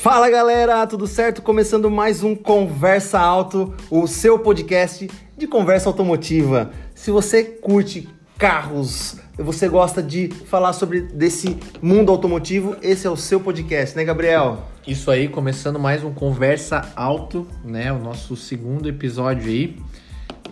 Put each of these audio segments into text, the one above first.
Fala galera, tudo certo? Começando mais um Conversa Alto, o seu podcast de conversa automotiva. Se você curte carros, você gosta de falar sobre desse mundo automotivo, esse é o seu podcast, né, Gabriel? Isso aí, começando mais um Conversa Alto, né? O nosso segundo episódio aí.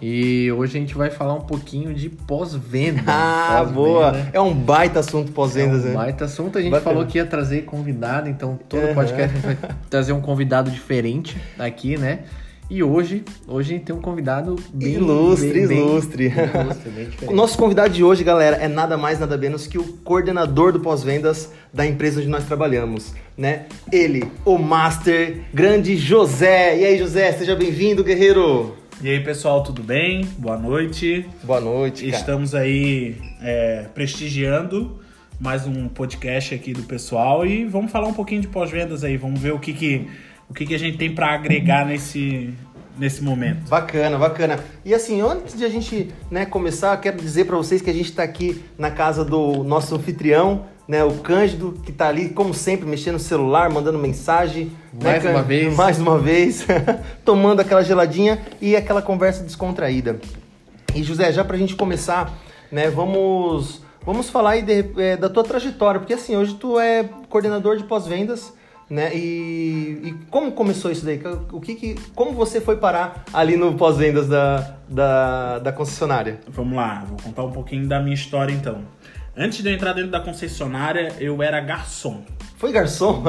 E hoje a gente vai falar um pouquinho de pós-venda. Ah, Pós-venda. boa! É um baita assunto pós-vendas, É um né? baita assunto. A gente Bacana. falou que ia trazer convidado, então todo Aham. podcast a gente vai trazer um convidado diferente aqui, né? E hoje, hoje a gente tem um convidado bem Ilustre, bem, bem- ilustre. bem ilustre, bem O nosso convidado de hoje, galera, é nada mais, nada menos que o coordenador do pós-vendas da empresa onde nós trabalhamos, né? Ele, o Master, grande José. E aí, José, seja bem-vindo, guerreiro. E aí, pessoal, tudo bem? Boa noite. Boa noite, cara. Estamos aí é, prestigiando mais um podcast aqui do pessoal e vamos falar um pouquinho de pós-vendas aí. Vamos ver o que, que, o que, que a gente tem para agregar nesse, nesse momento. Bacana, bacana. E assim, antes de a gente né, começar, quero dizer para vocês que a gente está aqui na casa do nosso anfitrião, né, o Cândido, que tá ali, como sempre, mexendo no celular, mandando mensagem. né, Mais uma Cândido? vez. Mais uma vez. tomando aquela geladinha e aquela conversa descontraída. E José, já pra gente começar, né, vamos, vamos falar aí de- é, da tua trajetória, porque assim, hoje tu é coordenador de pós-vendas, né, e, e como começou isso daí? O que que, como você foi parar ali no pós-vendas da, da, da concessionária? Vamos lá, vou contar um pouquinho da minha história então. Antes de eu entrar dentro da concessionária, eu era garçom. Foi garçom?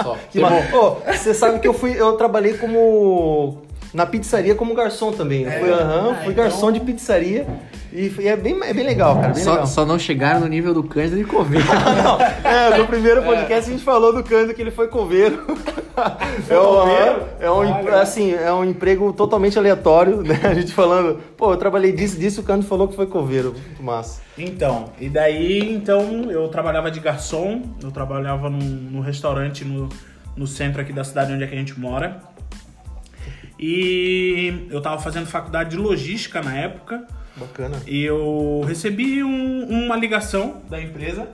só. que Ô, você sabe que eu fui, eu trabalhei como na pizzaria como garçom também. Eu fui, aham, Ah, fui então- garçom de pizzaria e, é bem, é bem legal, cara, bem Só, legal. só não chegaram no nível do Cândido de Covid. Não, é, no primeiro podcast a gente falou do Cândido que ele foi coveiro. É, um, coveiro? é um, assim, é um emprego totalmente aleatório, né? A gente falando, pô, eu trabalhei disso, disso, o Cândido falou que foi coveiro. Muito massa. Então, e daí, então, eu trabalhava de garçom, eu trabalhava num, num restaurante no, no centro aqui da cidade onde é que a gente mora. E eu tava fazendo faculdade de logística na época, Bacana. e eu recebi um- uma ligação da empresa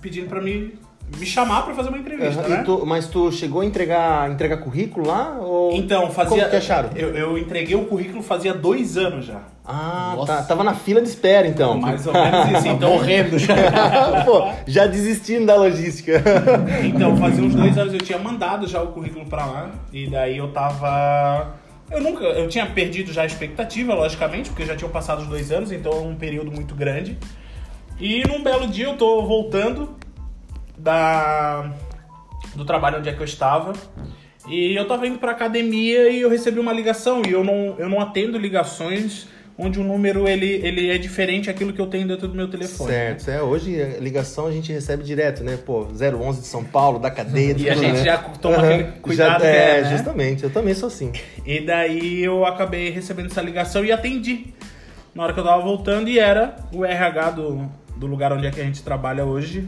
pedindo pra me, me chamar pra fazer uma entrevista, Aham, né? tu- mas tu chegou a entregar, entregar currículo lá? Ou... Então, fazia. Como que acharam? Eu, eu entreguei o currículo fazia dois anos já. Ah, Nossa. tá, tava na fila de espera então. Mais ou menos isso. Então, Morrendo já. Pô, já desistindo da logística. Então, fazia uns dois anos eu tinha mandado já o currículo pra lá. E daí eu tava. Eu nunca. Eu tinha perdido já a expectativa, logicamente, porque já tinham passado os dois anos, então é um período muito grande. E num belo dia eu tô voltando da. do trabalho onde é que eu estava. E eu tava indo pra academia e eu recebi uma ligação. E eu não, eu não atendo ligações onde o número ele, ele é diferente daquilo que eu tenho dentro do meu telefone. né? Certo, é, hoje a ligação a gente recebe direto, né? Pô, 011 de São Paulo, da cadeia, de E a gente né? já toma Aham, aquele cuidado já, é, é, né? justamente, eu também sou assim. E daí eu acabei recebendo essa ligação e atendi. Na hora que eu tava voltando e era o RH do, do lugar onde é que a gente trabalha hoje.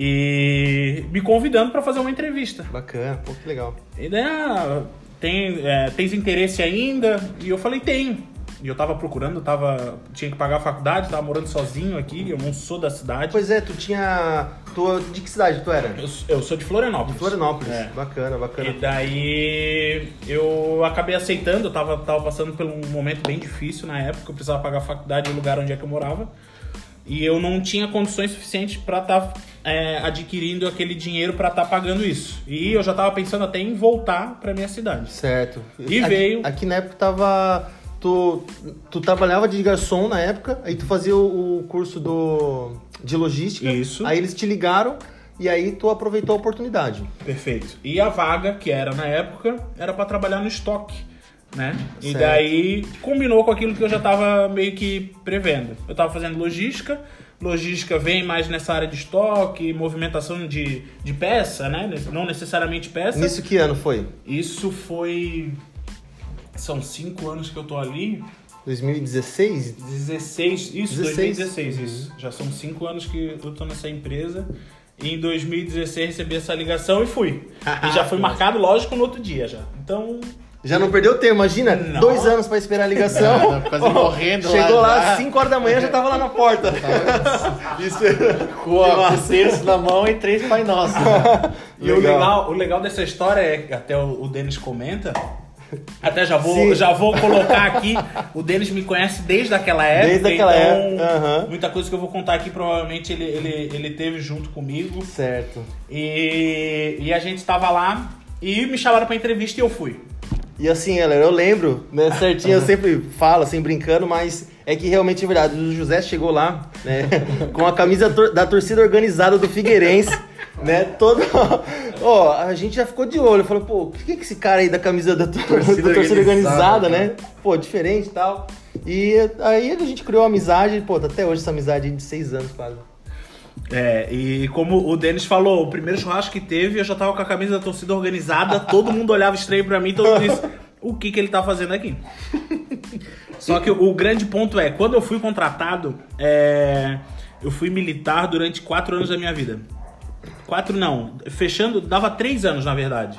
E me convidando para fazer uma entrevista. Bacana, pô, que legal. E daí, ah, tem, é, tens interesse ainda? E eu falei, tenho. E eu tava procurando, tava, tinha que pagar a faculdade, tava morando sozinho aqui, eu não sou da cidade. Pois é, tu tinha. Tu, de que cidade tu era? Eu, eu sou de Florianópolis. De Florianópolis. É. Bacana, bacana. E daí eu acabei aceitando, eu tava, tava passando por um momento bem difícil na época, eu precisava pagar a faculdade no lugar onde é que eu morava. E eu não tinha condições suficientes para estar adquirindo aquele dinheiro para estar pagando isso. E eu já tava pensando até em voltar para minha cidade. Certo. E aqui, veio- Aqui na época tava. Tu, tu trabalhava de garçom na época, aí tu fazia o, o curso do, de logística. Isso. Aí eles te ligaram e aí tu aproveitou a oportunidade. Perfeito. E a vaga que era na época era para trabalhar no estoque, né? E Certo. daí combinou com aquilo que eu já tava meio que prevendo. Eu tava fazendo logística, logística vem mais nessa área de estoque, movimentação de, de peça, né? Não necessariamente peça. Nisso que ano foi? Isso foi. São cinco anos que eu tô ali. 2016? 16, isso, 16. 2016, isso. Já são cinco anos que eu tô nessa empresa. E em 2016 recebi essa ligação e fui. e já foi marcado, lógico, no outro dia já. Então, Já não perdeu tempo, imagina, Não. dois anos pra esperar a ligação. Não, quase morrendo lá Chegou lá, já. às 5 horas da manhã, já tava lá na porta. Isso. Com a- com o terço na mão e três Pai Nosso. E o legal, o legal dessa história é que até o, o Denis comenta. Até já vou, Sim. já vou colocar aqui. O Denis me conhece desde aquela época. Desde aquela então, época, aham. Muita coisa que eu vou contar aqui, provavelmente ele, ele, ele teve junto comigo. Certo. E, e a gente tava lá e me chamaram pra entrevista e eu fui. E assim, galera, eu lembro, né, certinho, eu sempre falo, assim, brincando, mas é que realmente é verdade. O José chegou lá, né, com a camisa tor- da torcida organizada do Figueirense, né, todo... Ó, a gente já ficou de olho, falou, pô, o que que esse cara aí da camisa da, tor- Torcida da torcida organizada, organizada, né? Pô, diferente e tal. E aí a gente criou uma amizade, pô, tá até hoje essa amizade de seis anos quase. É, e como o Denis falou, o primeiro churrasco que teve, eu já tava com a camisa da torcida organizada, todo mundo olhava estranho pra mim, todo mundo disse, o que que ele tá fazendo aqui? Só que o grande ponto é, quando eu fui contratado, é, eu fui militar durante quatro anos da minha vida. Quatro não, fechando, dava três anos na verdade.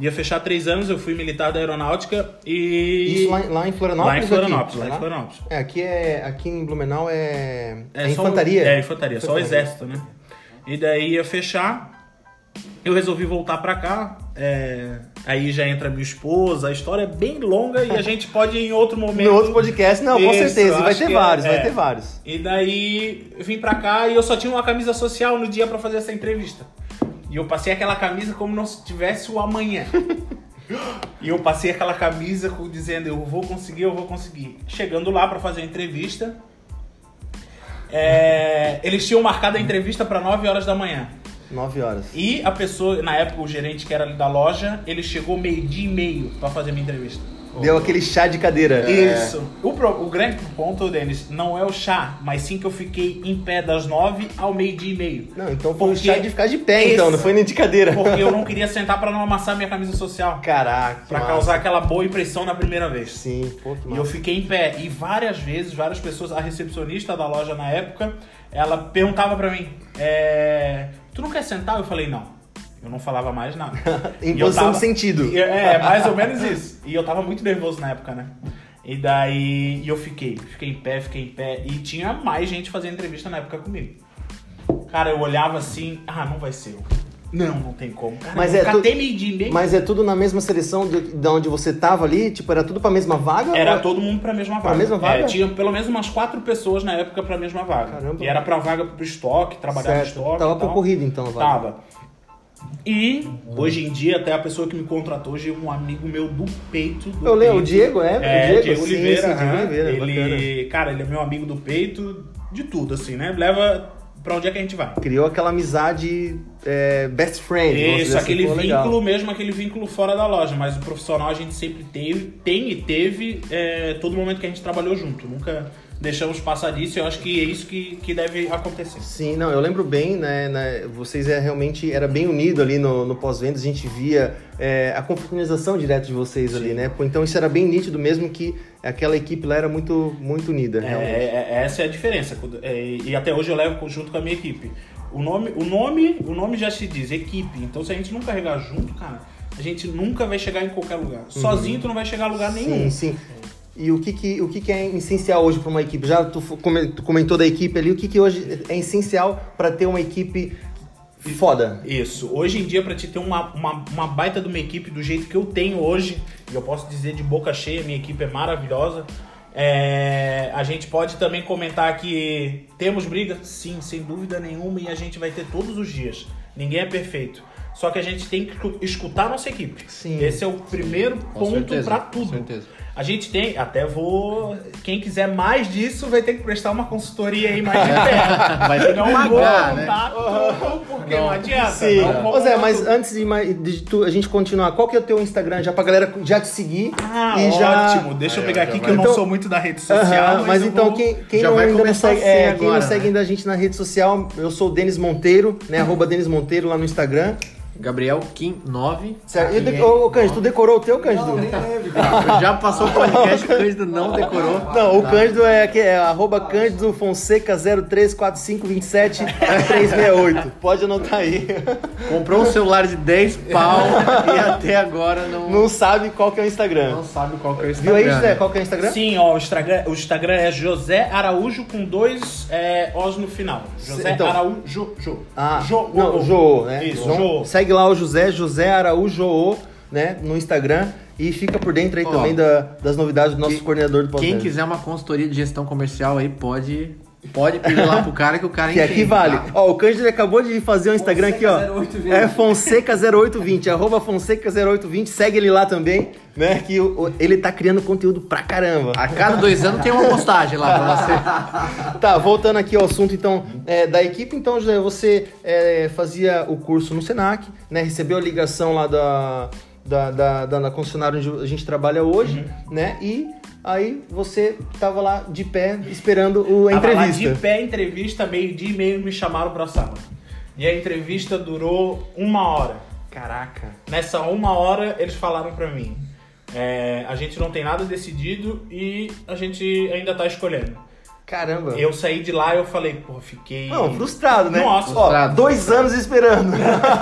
Ia fechar três anos, eu fui militar da aeronáutica e... Isso lá, lá em Florianópolis? Lá em Florianópolis, aqui? lá em Florianópolis. É, aqui, é, aqui em Blumenau é, é, só- infantaria. é, infantaria, só o exército, né? E daí ia fechar, eu resolvi voltar pra cá, é, aí já entra minha esposa, a história é bem longa e a gente pode ir em outro momento... No outro podcast, não, com Isso, certeza. E vai ter que vários, é, vai é. ter vários. E daí eu vim pra cá e eu só tinha uma camisa social no dia pra fazer essa entrevista. E eu passei aquela camisa como não se tivesse o amanhã. e eu passei aquela camisa com- dizendo eu vou conseguir, eu vou conseguir. Chegando lá pra fazer a entrevista, é, eles tinham marcado a entrevista pra 9 horas da manhã. Nove horas. E a pessoa, na época o gerente que era ali da loja, ele chegou meio-dia e meio pra fazer minha entrevista. Deu aquele chá de cadeira. Isso. O, pro- o grande ponto, Denis, não é o chá, mas sim que eu fiquei em pé das nove ao meio-dia e meio. Não, então foi um Porque chá de ficar de pé, então, não foi nem de cadeira. Porque eu não queria sentar pra não amassar minha camisa social. Caraca. Pra massa. causar aquela boa impressão na primeira vez. Sim, pô, que E eu massa. fiquei em pé. E várias vezes, várias pessoas, a recepcionista da loja na época, ela perguntava pra mim: é, Tu não quer sentar? Eu falei: Não. Eu não falava mais nada. Em posição de sentido. E- É, mais ou menos isso. E eu tava muito nervoso na época, né? E daí e eu fiquei, fiquei em pé, fiquei em pé. E tinha mais gente fazendo entrevista na época comigo. Cara, eu olhava assim, ah, não vai ser eu. Não, não tem como. Cara, Mas é tu- meio. Mas é tudo na mesma seleção de, de onde você tava ali? Tipo, era tudo pra mesma vaga? Era Ou- todo mundo pra mesma Pra vaga. mesma vaga? É, tinha pelo menos umas quatro pessoas na época pra mesma vaga. Caramba. E era pra vaga pro estoque, trabalhar no Certo. estoque. Tava concorrido, então, a vaga. Tava. E hoje em dia, até a pessoa que me contratou, hoje é um amigo meu do peito. Do Eu peito. o Diego, é? O É, Diego, Diego, sim, Oliveira. sim, Diego aham. Oliveira, ele, cara, ele é meu amigo do peito, de tudo, assim, né? Leva pra onde é que a gente vai. Criou aquela amizade é, best friend. Isso, assim, aquele legal. vínculo mesmo, aquele vínculo fora da loja. Mas o profissional a gente sempre teve, tem e teve é, todo momento que a gente trabalhou junto. Nunca deixamos passar disso. Eu acho que é isso que, que deve acontecer. Sim, não, eu lembro bem, né, né, vocês é, realmente era bem unido ali no, no pós-vendas, a gente via é, a confraternização direto de vocês ali, né? Então isso era bem nítido mesmo que aquela equipe lá era muito, muito unida, É, realmente. é- é- essa é a diferença. É, e até hoje eu levo junto com a minha equipe. O nome, o nome, o nome já se diz equipe. Então se a gente não carregar junto, cara, a gente nunca vai chegar em qualquer lugar. Sozinho tu não vai chegar a lugar nenhum. Sim, sim. E o que, que, o que, que é essencial hoje para uma equipe? Já tu comentou da equipe ali, o que, que hoje é essencial para ter uma equipe foda? Isso. Hoje em dia, pra te ter uma, uma, uma baita de uma equipe do jeito que eu tenho hoje, e eu posso dizer de boca cheia, minha equipe é maravilhosa. é, a gente pode também comentar que temos briga, sim, sem dúvida nenhuma, e a gente vai ter todos os dias. Ninguém é perfeito. Só que a gente tem que escutar a nossa equipe. Sim. Esse é o primeiro Com ponto certeza, pra com tudo. certeza. A gente tem, até vou. Quem quiser mais disso vai ter que prestar uma consultoria aí mais de perto. Vai ter que não pagar, né? porque não, adianta. Sim. Não vou Ô Zé, mas antes de, mais- de tu- a gente continuar, qual que é o teu Instagram já pra galera já te seguir? Ah, e já... ótimo. Deixa eu Aí, pegar já aqui que vai. eu não Então- sou muito da rede social. Aham, mas, mas eu então, vou- quem, quem não ainda não segue, é, quem agora, não segue né? ainda a gente na rede social, eu sou o Denis Monteiro, né? Arroba Denis Monteiro lá no Instagram. Gabriel Kim 9. Certo. E de... Ô, Cândido, tu decorou o teu, Cândido? Não, nem lembro, cara. Já passou o podcast que o Cândido não decorou. Não, o Cândido é, que é arroba Cândido Fonseca 034527 Pode anotar aí. Comprou um celular de 10 pau e até agora não, Não sabe qual que é o Instagram. não sabe qual que é o Viu Instagram. aí, José? Qual que é o Instagram? Sim, ó, o Instagram, o Instagram é José Araújo com dois é, Os no final. José Então- Araújo. Jo. Ah, Jo- não, o- Jô, né? Isso, Então, Jô. Segue lá o José, José Araújo, né? No Instagram. E fica por dentro aí Ó, também da- das novidades do nosso que- coordenador do Quem podcast. quiser uma consultoria de gestão comercial aí, pode, pode pedir lá pro cara que o cara Que aqui entende, vale. tá? Ó, o Cândido acabou de fazer um Instagram aqui, ó. Fonseca0820. É Fonseca0820, arroba Fonseca0820. Segue ele lá também, né? Que o- o- ele tá criando conteúdo pra caramba. A cada dois anos tem uma postagem lá pra você. Tá, voltando aqui ao assunto então é, da equipe, então José, você é, fazia o curso no Senac, né? Recebeu a ligação lá da, da, da, da, da concessionária onde a gente trabalha hoje, né? E aí você tava lá de pé esperando o, a Tava lá entrevista. de pé, entrevista, meio-dia e meio me chamaram pra sala. E a entrevista durou uma hora. Caraca. Nessa uma hora, eles falaram pra mim: é, a gente não tem nada decidido e a gente ainda tá escolhendo. Caramba. Eu saí de lá e eu falei, pô, fiquei. Não, frustrado, né? Nossa. Ó, Frustrado. dois anos esperando.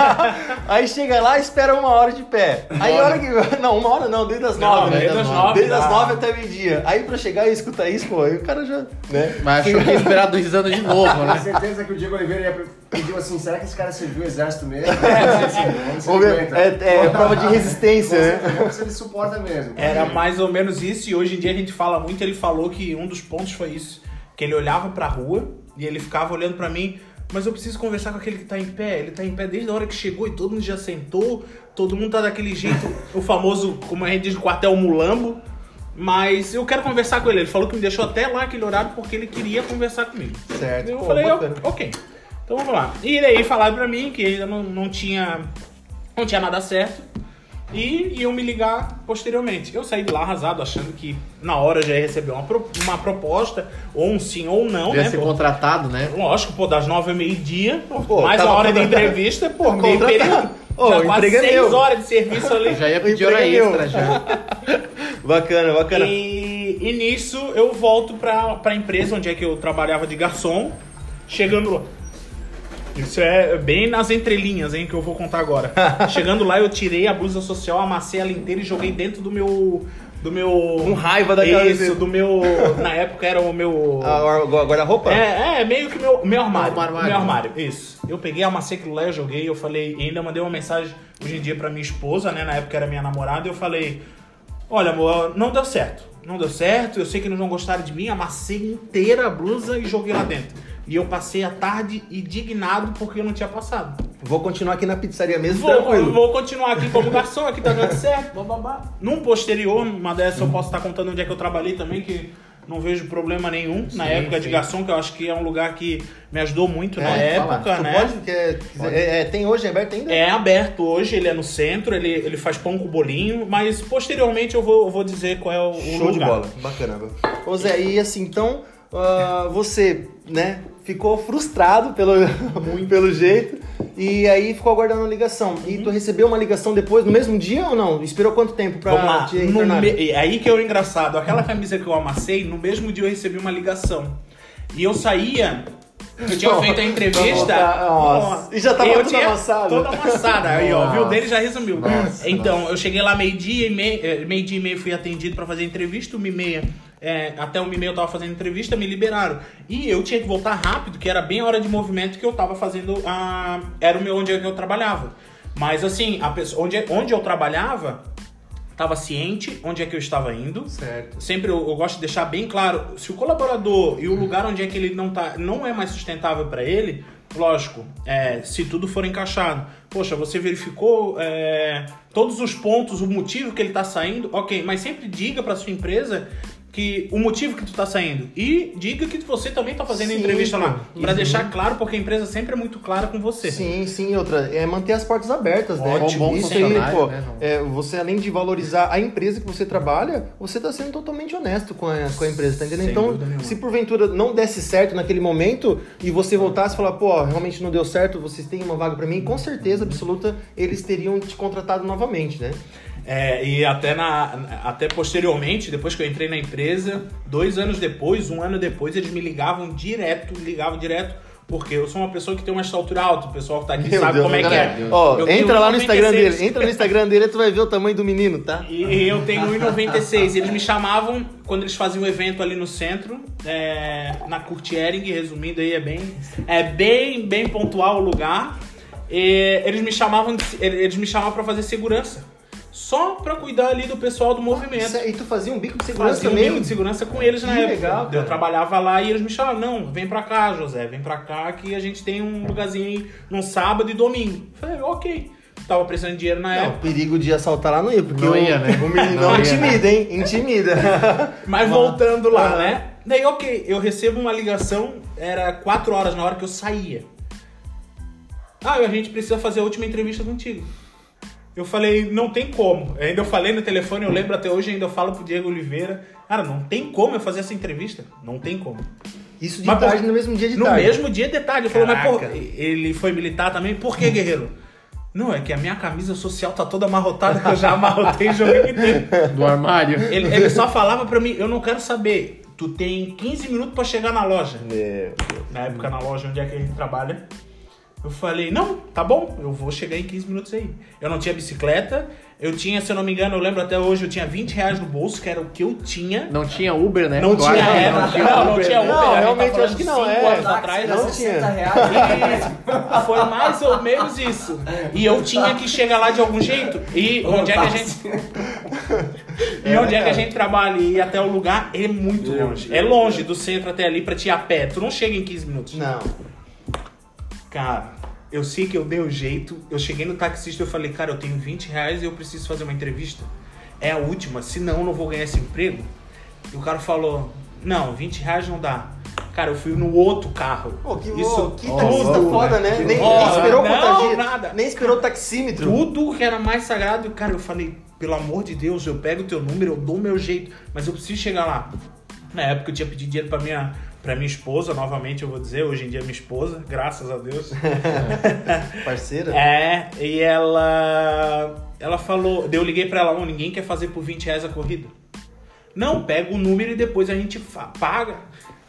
aí chega lá e espera uma hora de pé. Aí hora que. Não, uma hora não, desde as Não, nove, né? desde as nove, Desde as nove até meio-dia. Aí pra chegar e escutar isso, pô, aí o cara já. Né? Mas achou que ia esperar dois anos de novo, Tenho né? certeza que o Diego Oliveira ia pediu assim, será que esse cara serviu o exército mesmo? Ele ver, aguenta. é, é prova de resistência, Com né? se ele suporta mesmo. Era mais ou menos isso, e hoje em dia a gente fala muito. Ele falou que um dos pontos foi isso: que ele olhava pra rua e ele ficava olhando pra mim, mas eu preciso conversar com aquele que tá em pé. Ele tá em pé desde a hora que chegou e todo mundo já sentou, todo mundo tá daquele jeito, o famoso, como a gente diz, quartel mulambo. Mas eu quero conversar com ele. Ele falou que me deixou até lá aquele horário porque ele queria conversar comigo. Certo. Eu Pô, falei, bacana. ok. Então vamos lá. E daí falaram pra mim que ainda não, não tinha. Não tinha nada certo. E iam me ligar posteriormente. Eu saí de lá arrasado, achando que na hora já ia receber uma, pro- uma proposta, ou um sim ou um não, Ia né? ser pô? contratado, né? Lógico, pô, das nove ao meio-dia, mais a hora de entrevista, pô, meio período. Ô, já quase é seis meu. horas de serviço ali. Já ia pedir hora é extra já. Bacana, bacana. E, e nisso eu volto pra, pra empresa onde é que eu trabalhava de garçom, chegando lá. Isso é bem nas entrelinhas, hein, que eu vou contar agora. chegando lá, eu tirei a blusa social, amassei ela inteira e joguei dentro do meu. Do meu. Com raiva daquela Isso, do meu. Na época era o meu. Ah, o guarda-roupa? É, é, meio que meu, meu armário. Um armário. Meu armário, isso. Eu peguei, amassei aquilo lá, eu joguei, eu falei, e ainda mandei uma mensagem hoje em dia pra minha esposa, né? Na época era minha namorada, eu falei, olha, amor, não deu certo. Não deu certo, eu sei que eles não gostaram de mim, amassei inteira a blusa e joguei lá dentro. E eu passei a tarde indignado porque eu não tinha passado. Vou continuar aqui na pizzaria mesmo, Vou, tranquilo. vou continuar aqui como garçom, aqui tá dando certo, bababá. Num posterior, uma dessas eu posso estar contando onde é que eu trabalhei também, que não vejo problema nenhum na Sim, época de sim. garçom, que eu acho que é um lugar que me ajudou muito na É, fala. época, né? pode, quer- quiser- é, é, tem hoje, é aberto ainda? É aberto hoje, ele é no centro, ele, ele faz pão com bolinho, mas posteriormente eu vou, eu vou dizer qual é o, Show lugar. de bola, bacana. Ô Zé, e assim, então, ah, você, né, ficou frustrado pelo, pelo jeito, e aí ficou aguardando a ligação. E tu recebeu uma ligação depois, no mesmo dia ou não? Esperou quanto tempo pra Vamos lá, te retornar? me- é aí que é o engraçado. Aquela camisa que eu amassei, no mesmo dia eu recebi uma ligação. E eu saía, eu tinha feito a entrevista. Nossa, e já tava toda amassada. Toda amassada. Aí, ó, viu? Dele já resumiu. Nossa, então, eu cheguei lá meio-dia e meio, eh, meio-dia e meio fui atendido pra fazer entrevista, uma e meia. Eh, até uma e meia eu tava fazendo entrevista, me liberaram. E eu tinha que voltar rápido, que era bem a hora de movimento que eu tava fazendo a. Era o meu onde eu trabalhava. Mas assim, a pessoa, onde, onde eu trabalhava, tava ciente onde é que eu estava indo. Certo. Sempre eu, eu gosto de deixar bem claro, se o colaborador e o lugar onde é que ele não tá, não é mais sustentável para ele, lógico, é, se tudo for encaixado. Poxa, você verificou é, todos os pontos, o motivo que ele tá saindo, ok, mas sempre diga para sua empresa que o motivo que tu tá saindo. E diga que você também tá fazendo Sim, entrevista lá. Uhum. deixar claro, porque a empresa sempre é muito clara com você. Sim, sim, outra. É manter as portas abertas, né? Ótimo, bom Isso aí, funcionário, pô. né, é, você, além de valorizar a empresa que você trabalha, você tá sendo totalmente honesto com a, com a empresa, tá entendendo? Sem então, se porventura não desse certo naquele momento e você voltasse e falar, pô, realmente não deu certo, vocês têm uma vaga pra mim, com certeza absoluta eles teriam te contratado novamente, né? É, e até, na, até posteriormente, depois que eu entrei na empresa, dois anos depois, um ano depois, eles me ligavam direto, ligavam direto, porque eu sou uma pessoa que tem uma estatura alta, o pessoal que tá aqui Meu sabe Deus, como é que é. Ó, Eu entra lá no 1,96. Instagram dele, entra no Instagram dele e tu vai ver o tamanho do menino, tá? E eu tenho 1,96. Eles me chamavam quando eles faziam um evento ali no centro, é, na Curtiering, resumindo aí, é bem, é bem, bem pontual o lugar. E eles me chamavam, eles me chamavam para fazer segurança. Só pra cuidar ali do pessoal do movimento. É- E tu fazia um bico de segurança Fazia um também? bico de segurança com eles na Que época. legal, cara. Eu trabalhava lá e eles me chamavam, não, vem pra cá, José, vem pra cá que a gente tem um lugarzinho aí num sábado e domingo. Falei, ok. Tava precisando de dinheiro na Não, época. perigo de assaltar lá não ia, porque Não o, ia, né? o menino Não ia, intimida, hein? Intimida. Mas voltando lá, Aham. né? Daí, ok, eu recebo uma ligação, era 4 horas na hora que eu saía. Ah, a gente precisa fazer a última entrevista contigo. Eu falei, não tem como. Ainda eu falei no telefone, eu lembro até hoje, ainda eu falo pro Diego Oliveira. Cara, não tem como eu fazer essa entrevista. Não tem como. Isso de Mas, tarde no mesmo dia de no tarde. mesmo dia de tarde. Ele falou, mas pô, Caraca. ele foi militar também. Por que, guerreiro? Não, é que a minha camisa social tá toda amarrotada, que eu já amarrotei o jogo inteiro. Do armário. Ele, ele só falava pra mim, eu não quero saber. Tu tem 15 minutos pra chegar na loja. Meu Deus. Na época, na loja onde é que a gente trabalha. Eu falei, não, tá bom, eu vou chegar em 15 minutos aí. Eu não tinha bicicleta, eu tinha, se eu não me engano, eu lembro até hoje, eu tinha 20 reais no bolso, que era o que eu tinha. Não tinha Uber, né? Não tinha, que é, não tinha não, não Uber, tinha né? Uber. Não, gente tá realmente, acho que não, cinco é. anos atrás, Não não tinha. 60 reais. Foi mais ou menos isso. E eu tinha que chegar lá de algum jeito. E onde é que a gente. E onde é que a gente trabalha e ir até o lugar é muito longe. É longe do centro até ali pra te ir a pé. Tu não chega em 15 minutos. Não. Cara, eu sei que eu dei o jeito. Eu cheguei no taxista e falei, cara, eu tenho 20 reais e eu preciso fazer uma entrevista. É a última, senão eu não vou ganhar esse emprego. E o cara falou, não, 20 reais não dá. Cara, eu fui no outro carro. Pô, que, Isso que ó, taxista ó, foda, né? que Nem, nem esperou não, nada. Nem esperou o taxímetro. Tudo que era mais sagrado, cara, eu falei, pelo amor de Deus, eu pego o teu número, eu dou o meu jeito, mas eu preciso chegar lá. Na época eu tinha pedido dinheiro pra minha, pra minha esposa, novamente eu vou dizer, hoje em dia é minha esposa, graças a Deus. Parceira? É, e ela. Ela falou. Eu liguei pra ela, não, ninguém quer fazer por 20 reais a corrida. Não, pega o número e depois a gente paga.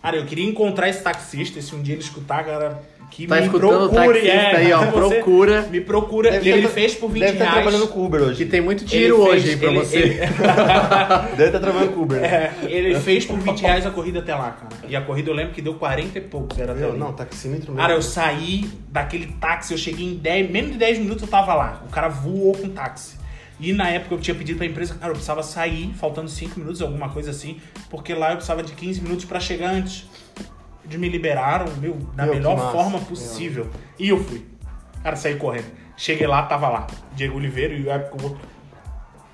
Cara, eu queria encontrar esse taxista, se um dia ele escutar, cara, que Tá me escutando o procure. taxista é, aí, ó, procura. Me procura. Deve e ele tá- fez por 20 Deve reais. trabalhando com Uber Que hoje. tem muito tiro fez- hoje, hein, pra ele- você. ele- Deve estar trabalhando com Uber. É, ele fez por 20 reais a corrida até lá, cara. E a corrida eu lembro que deu 40 e poucos, era até Meu, ali. não, taxímetro mesmo. Cara, eu saí daquele táxi, eu cheguei em 10, menos de 10 minutos eu tava lá. O cara voou com o táxi. E na época eu tinha pedido pra empresa, cara, eu precisava sair, faltando 5 minutos, alguma coisa assim, porque lá eu precisava de 15 minutos pra chegar antes. Eles me liberaram, meu, da Meu, melhor forma possível. E eu fui. Cara, saí correndo. Cheguei lá, tava lá. Diego Oliveira e o outro.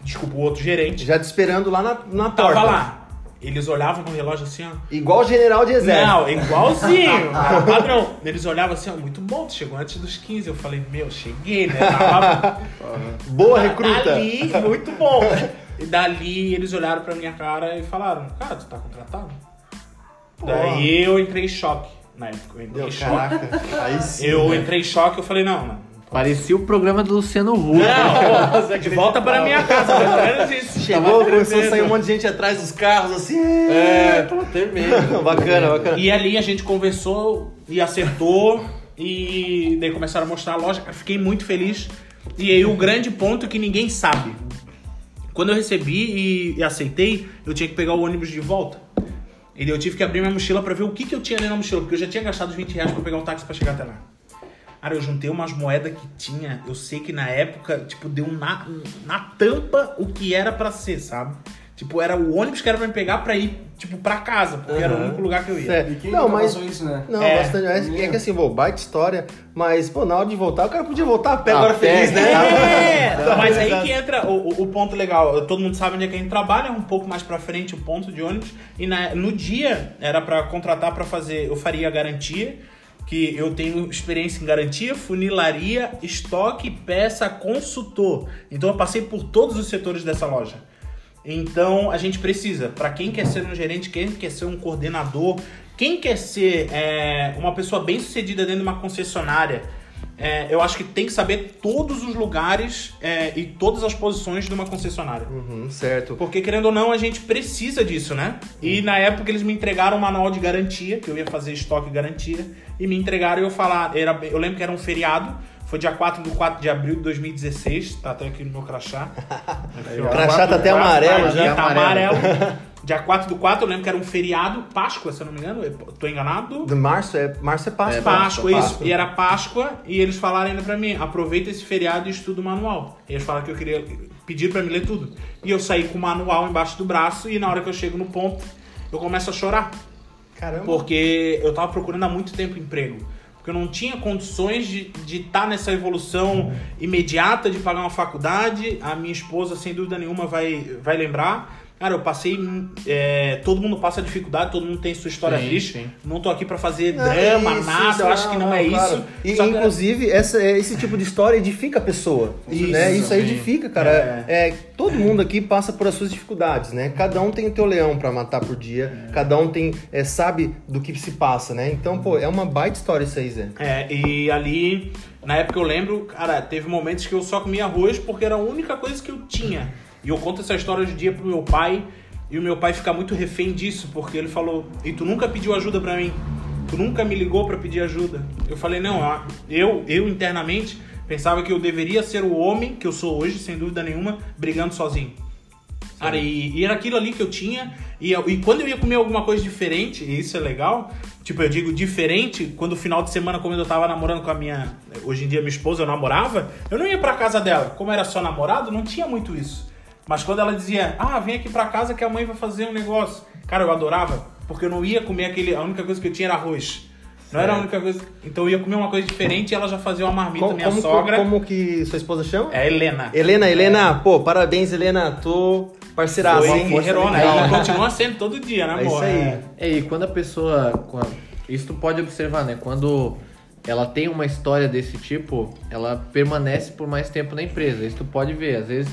Desculpa, o outro gerente. Já te esperando lá na, na porta. Tava lá. Eles olhavam no relógio assim, ó. Igual general de exército. Não, igualzinho. era padrão. Eles olhavam assim, ó, muito bom, tu chegou antes dos 15. Eu falei, meu, cheguei, né? Tava Boa recruta. Dali, muito bom. E dali eles olharam pra minha cara e falaram, cara, tu tá contratado? Daí eu entrei em choque na época. Eu entrei Meu, em choque. caraca. Aí sim. Eu né? entrei em choque, eu falei, não, não. Parecia o programa do Luciano Huck. Não, de volta para minha casa, pelo menos isso. Chegou, começou a sair um monte de gente atrás dos carros, assim. É, tava tremendo. bacana, bacana. E ali a gente conversou e acertou. E daí começaram a mostrar a loja. Eu fiquei muito feliz. E aí o grande ponto que ninguém sabe. Quando eu recebi e, e aceitei, eu tinha que pegar o ônibus de volta. E eu tive que abrir minha mochila pra ver o que, que eu tinha ali na mochila. Porque eu já tinha gastado os 20 reais pra pegar um táxi pra chegar até lá. Cara, eu juntei umas moedas que tinha. Eu sei que na época, tipo, deu na, na tampa o que era pra ser, sabe? Tipo, era o ônibus que era pra me pegar pra ir, tipo, pra casa, porque era o único lugar que eu ia. Certo. E quem Não, mas- isso, né? Não, É. bastante. É, é que assim, pô, baita história, mas, pô, na hora de voltar, o cara podia voltar a pé agora feliz, né? É, Tá, mas aí que entra o, o- o ponto legal. Todo mundo sabe onde é que a gente trabalha, um pouco mais pra frente o ponto de ônibus. E na- no dia era pra contratar pra fazer, eu faria a garantia, que eu tenho experiência em garantia, funilaria, estoque, peça, consultor. Então eu passei por todos os setores dessa loja. Então a gente precisa, para quem quer ser um gerente, quem quer ser um coordenador, quem quer ser é, uma pessoa bem sucedida dentro de uma concessionária, é, eu acho que tem que saber todos os lugares é, e todas as posições de uma concessionária. Uhum, certo. Porque, querendo ou não, a gente precisa disso, né? E na época eles me entregaram um manual de garantia, que eu ia fazer estoque e garantia, e me entregaram e eu falar, era, eu lembro que era um feriado, foi dia 4 de 4 de abril de 2016, tá até aqui no meu crachá. Aqui. O crachá 4 tá do até 4, amarelo tá, já. Tá amarelo. dia 4 do 4, eu lembro que era um feriado, Páscoa, se eu não me engano, eu tô enganado. De março é, março é Páscoa. É, Páscoa, Páscoa, isso. E era Páscoa, e eles falaram ainda pra mim, aproveita esse feriado e estuda o manual. E eles falaram que eu queria pedir pra me ler tudo. E eu saí com o manual embaixo do braço, e na hora que eu chego no ponto, eu começo a chorar. Caramba. Porque eu tava procurando há muito tempo emprego. Eu não tinha condições de estar nessa evolução imediata de pagar uma faculdade. A minha esposa, sem dúvida nenhuma, vai, vai lembrar. Cara, eu passei. é, todo mundo passa dificuldade, todo mundo tem sua história Sim, triste. sim. Não tô aqui pra fazer Não, drama, isso, nada. isso, eu acho que não, é claro. isso. E, Só que- inclusive, essa, é, esse tipo de história edifica a pessoa. Isso, né? Isso aí edifica, cara. É. É, todo mundo aqui passa por as suas dificuldades, né? Cada um tem o teu leão pra matar por dia. É. Cada um tem é, sabe do que se passa, né? Então, pô, é uma baita história isso aí, Zé. É, e ali, na época eu lembro, cara, teve momentos que eu só comia arroz porque era a única coisa que eu tinha. E eu conto essa história hoje em dia pro meu pai, e o meu pai fica muito refém disso, porque ele falou: E tu nunca pediu ajuda pra mim? Tu nunca me ligou pra pedir ajuda? Eu falei: Não, eu, eu internamente pensava que eu deveria ser o homem que eu sou hoje, sem dúvida nenhuma, brigando sozinho. Cara, e, e era aquilo ali que eu tinha. E, e quando eu ia comer alguma coisa diferente, e isso é legal, tipo, eu digo diferente, quando o final de semana, quando eu tava namorando com a minha. Hoje em dia, minha esposa, eu namorava, eu não ia pra casa dela. Como era só namorado, não tinha muito isso. Mas quando ela dizia, ah, vem aqui pra casa que a mãe vai fazer um negócio. Cara, eu adorava, porque eu não ia comer aquele. A única coisa que eu tinha era arroz. Não era a única coisa. Então eu ia comer uma coisa diferente e ela já fazia uma marmita, Como, minha como, sogra. como que sua esposa chama? É a Helena. Helena, Helena, pô, parabéns, Helena. Tô parceiraço, Foi hein? guerreirona. Legal. E continua sendo todo dia, né, É amor? isso aí. É. É, e quando a pessoa. quando- Isso tu pode observar, né? Quando ela tem uma história desse tipo, ela permanece por mais tempo na empresa. Isso tu pode ver. Às vezes,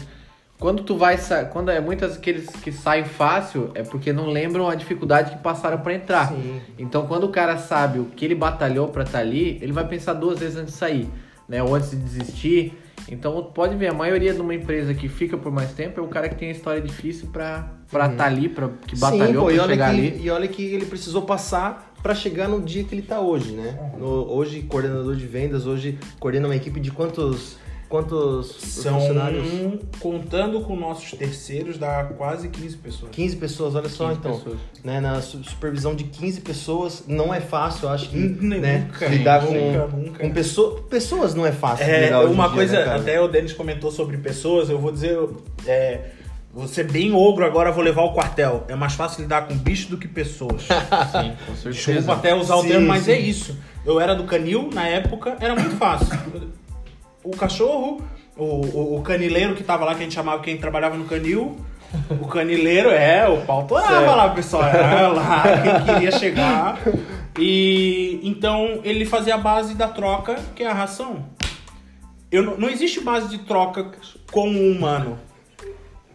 quando tu vai. Quando é muitas aqueles que saem fácil, é porque não lembram a dificuldade que passaram pra entrar. Sim. Então, quando o cara sabe o que ele batalhou pra estar ali, ele vai pensar duas vezes antes de sair, né? Ou antes de desistir. Então, pode ver, a maioria de uma empresa que fica por mais tempo é o cara que tem a história difícil pra estar tá ali, pra, que batalhou olha, chegar que, ali. e olha que ele precisou passar para chegar no dia que ele tá hoje, né? No- hoje, coordenador de vendas, hoje coordena uma equipe de quantos, quantos São, funcionários? contando com nossos terceiros, dá quase 15 pessoas. 15 pessoas, olha só 15 então. pessoas. Né, na su- supervisão de 15 pessoas não é fácil, eu acho que Nunca, né, nunca, lidar nunca, com, nunca. com pessoa, pessoas não é fácil. É, uma dia, coisa, né, até o Denis comentou sobre pessoas, eu vou dizer, é, vou ser bem ogro agora, vou levar o quartel. É mais fácil lidar com bicho do que pessoas. Sim, com certeza. Desculpa até usar o Sim, termo, mas sim. é isso. Eu era do canil, na época, era muito fácil. O cachorro, o, o, o canileiro que tava lá, que a gente chamava quem trabalhava no canil, o canileiro, é, o pau torava lá, pessoal. Era lá quem queria chegar. E então ele fazia a base da troca, que é a ração. Eu, não- existe base de troca com o humano.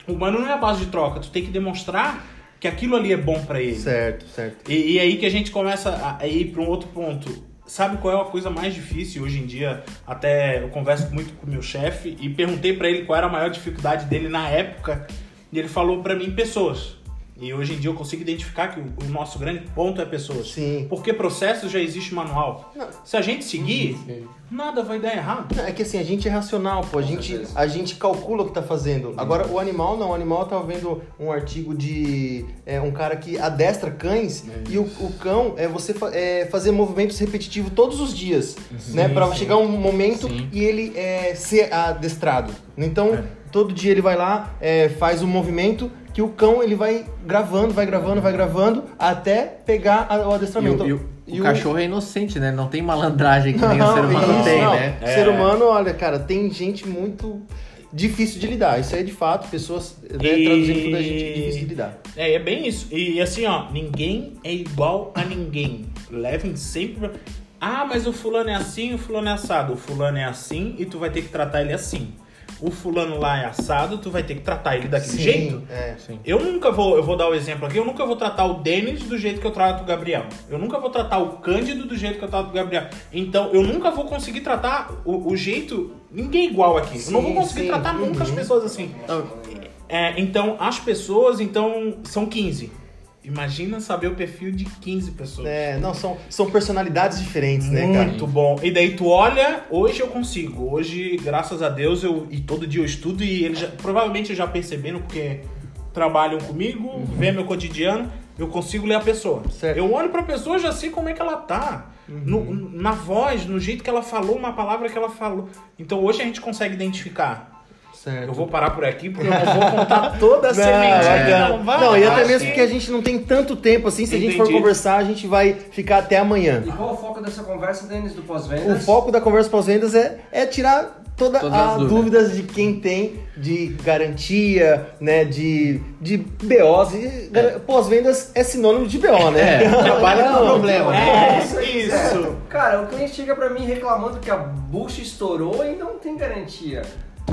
O humano não é a base de troca. Tu tem que demonstrar que aquilo ali é bom pra ele. Certo, certo. E, e aí que a gente começa a, a ir para um outro ponto. Sabe qual é a coisa mais difícil hoje em dia? Até eu converso muito com o meu chefe e perguntei para ele qual era a maior dificuldade dele na época. E ele falou para mim pessoas. E hoje em dia eu consigo identificar que o, o nosso grande ponto é pessoas. Sim. Porque processo já existe manual. Não. Se a gente seguir, Sim. nada vai dar errado. Não, É que assim, a gente é racional, pô. A gente, certeza. a gente calcula o que tá fazendo. Agora, o animal não. O animal tava vendo um artigo de é, um cara que adestra cães e o, o cão é você fa- é, fazer movimentos repetitivos todos os dias, né? Pra sim. chegar um momento Sim. e ele é, ser adestrado. Então, todo dia ele vai lá, é, faz um movimento que o cão ele vai gravando, vai gravando, vai gravando até pegar a- o E adestramento. o, e o- E o cachorro é inocente, né? Não tem malandragem que nem o ser humano isso, tem, não. né? O Ser humano, olha, cara, tem gente muito difícil de lidar. Isso aí é de fato, pessoas né, E- traduzindo tudo é gente difícil de lidar. É, é bem isso. E assim, ó, ninguém é igual a ninguém. Levem sempre. Ah, mas o fulano é assim, o fulano é assado. O fulano é assim e tu vai ter que tratar ele assim. O fulano lá é assado, tu vai ter que tratar ele daquele Sim, jeito. É. Eu nunca vou, eu vou dar o exemplo aqui, eu nunca vou tratar o Denis do jeito que eu trato o Gabriel. Eu nunca vou tratar o Cândido do jeito que eu trato o Gabriel. Então, eu nunca vou conseguir tratar o, o jeito. Ninguém é igual aqui. eu não vou Sim, conseguir sim. tratar nunca as Uhum. pessoas assim. É, então, as pessoas, então, são 15. Imagina saber o perfil de 15 pessoas. É, não, são, são personalidades diferentes, né, cara? Muito bom. E daí tu olha, hoje eu consigo. Hoje, graças a Deus, eu e todo dia eu estudo e eles já, provavelmente já perceberam porque trabalham comigo, vê meu cotidiano, eu consigo ler a pessoa. Certo. Eu olho pra pessoa e já sei como é que ela tá. No- na voz, no jeito que ela falou, uma palavra que ela falou. Então hoje a gente consegue identificar. Certo. Eu vou parar por aqui porque eu não vou contar toda a semente. Não, vai, Não, e até mesmo porque a gente não tem tanto tempo assim, se a gente for Entendi. conversar, a gente vai ficar até amanhã. E qual o foco dessa conversa, Denis, do O pós-vendas? foco da conversa pós-vendas é, é tirar todas Todas as as dúvidas de quem tem de garantia, né, de, de BOs. E gar- Pós-vendas é sinônimo de BO, né? É, trabalha com problema. É, Isso aí, isso. certo. Cara, o cliente chega pra mim reclamando que a bucha estourou e não tem garantia.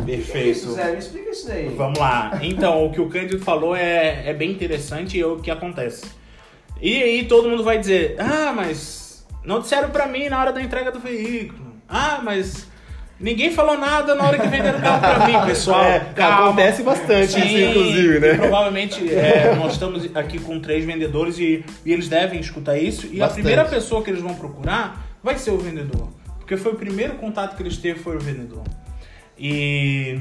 Perfeito. Zé? Me explica isso daí. Vamos lá. Então, o que o Cândido falou é, é bem interessante e é o que acontece. E aí todo mundo vai dizer: Ah, mas não disseram pra mim na hora da entrega do veículo. Ah, mas ninguém falou nada na hora que venderam o carro pra mim, pessoal. É, Calma. acontece bastante Sim, isso, inclusive, né? e Provavelmente é, nós estamos aqui com três vendedores e, e eles devem escutar isso. E a Bastante. primeira pessoa que eles vão procurar vai ser o vendedor. Porque foi o primeiro contato que eles teve foi o vendedor. E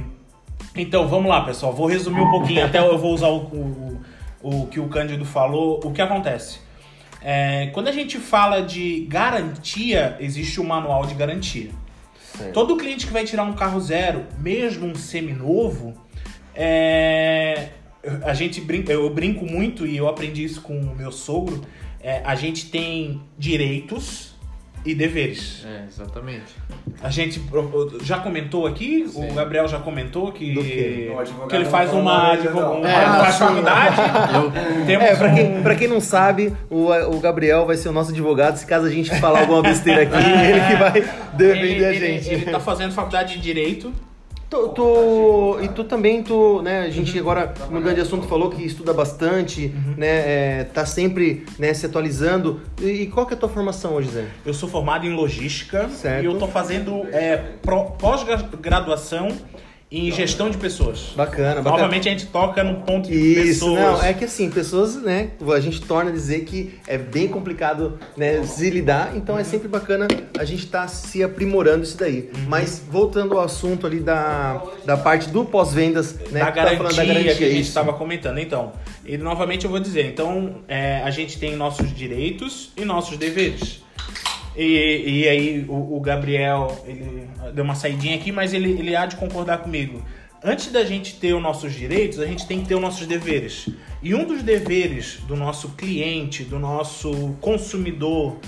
então vamos lá, pessoal. Vou resumir um pouquinho. Até eu vou usar o, o, o que o Cândido falou. O que acontece? É, quando a gente fala de garantia, existe um manual de garantia. Certo. Todo cliente que vai tirar um carro zero, mesmo um seminovo, é, a gente brinca, eu brinco muito e eu aprendi isso com o meu sogro. é, a gente tem direitos e deveres. É, exatamente. A gente já comentou aqui, Sim. o Gabriel já comentou que, que ele faz uma, nada, advo- não. uma É, sim. faculdade. É, pra quem, pra quem não sabe, o, o Gabriel vai ser o nosso advogado. Se caso a gente falar alguma besteira aqui, ele que vai defender ele, a ele- gente. ele tá fazendo faculdade de direito. Tu, tu- e tu também, tu, né, a gente agora, mudando de assunto, falou que estuda bastante, né, é, tá sempre, né, se atualizando. E, e qual que é a tua formação hoje, Zé? Eu sou formado em logística Certo. e eu tô fazendo é, pós-graduação em gestão de pessoas. Bacana, bacana. Novamente a gente toca no ponto de Isso, pessoas. não, é que assim, pessoas, né, a gente torna a dizer que é bem complicado, né, se lidar, então é sempre bacana a gente estar se aprimorando isso daí. Uhum. Mas voltando ao assunto ali da, da parte do pós-vendas, né, da, tu tá garantia falando da garantia, que a gente estava comentando. Então, e novamente eu vou dizer, então é, a gente tem nossos direitos e nossos deveres. E, e aí o, o Gabriel, ele deu uma saidinha aqui, mas ele, ele há de concordar comigo. Antes da gente ter os nossos direitos, a gente tem que ter os nossos deveres. E um dos deveres do nosso cliente, do nosso consumidor,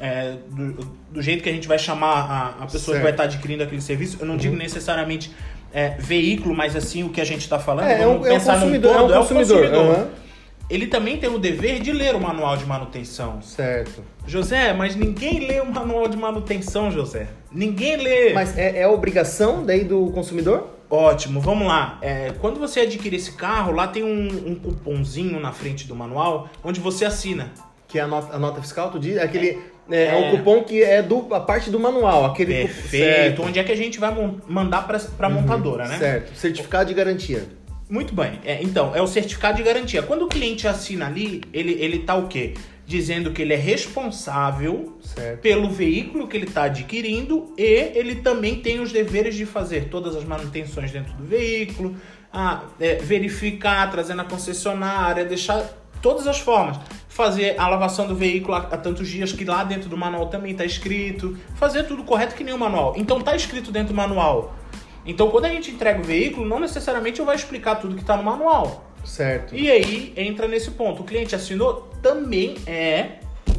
é, do, do jeito que a gente vai chamar a, a pessoa Certo. que vai estar adquirindo aquele serviço, eu não digo necessariamente é, veículo, mas assim o que a gente está falando. É, é um, vamos é pensar num consumidor, é todo, consumidor. aham. Ele também tem o dever de ler o manual de manutenção. Certo. José, mas ninguém lê o manual de manutenção, José. Ninguém lê. Mas é, é obrigação daí do consumidor? Ótimo, vamos lá. É, quando você adquire esse carro, lá tem um, um cupomzinho na frente do manual onde você assina. Que é a nota, a nota fiscal, tu diz? Aquele, é, É. o cupom que é do, a parte do manual. Aquele Perfeito. Onde é que a gente vai mandar para a montadora, né? Certo. Certificado de garantia. Muito bem. É, então, é o certificado de garantia. Quando o cliente assina ali, ele, ele tá o quê? Dizendo que ele é responsável Certo. pelo veículo que ele está adquirindo e ele também tem os deveres de fazer todas as manutenções dentro do veículo, a, é, verificar, trazer na concessionária, deixar todas as formas. Fazer a lavação do veículo há, tantos dias que lá dentro do manual também está escrito. Fazer tudo correto que nem o manual. Então tá escrito dentro do manual. Então quando a gente entrega o veículo, não necessariamente eu vou explicar tudo que está no manual. Certo. E aí entra nesse ponto. O cliente assinou também é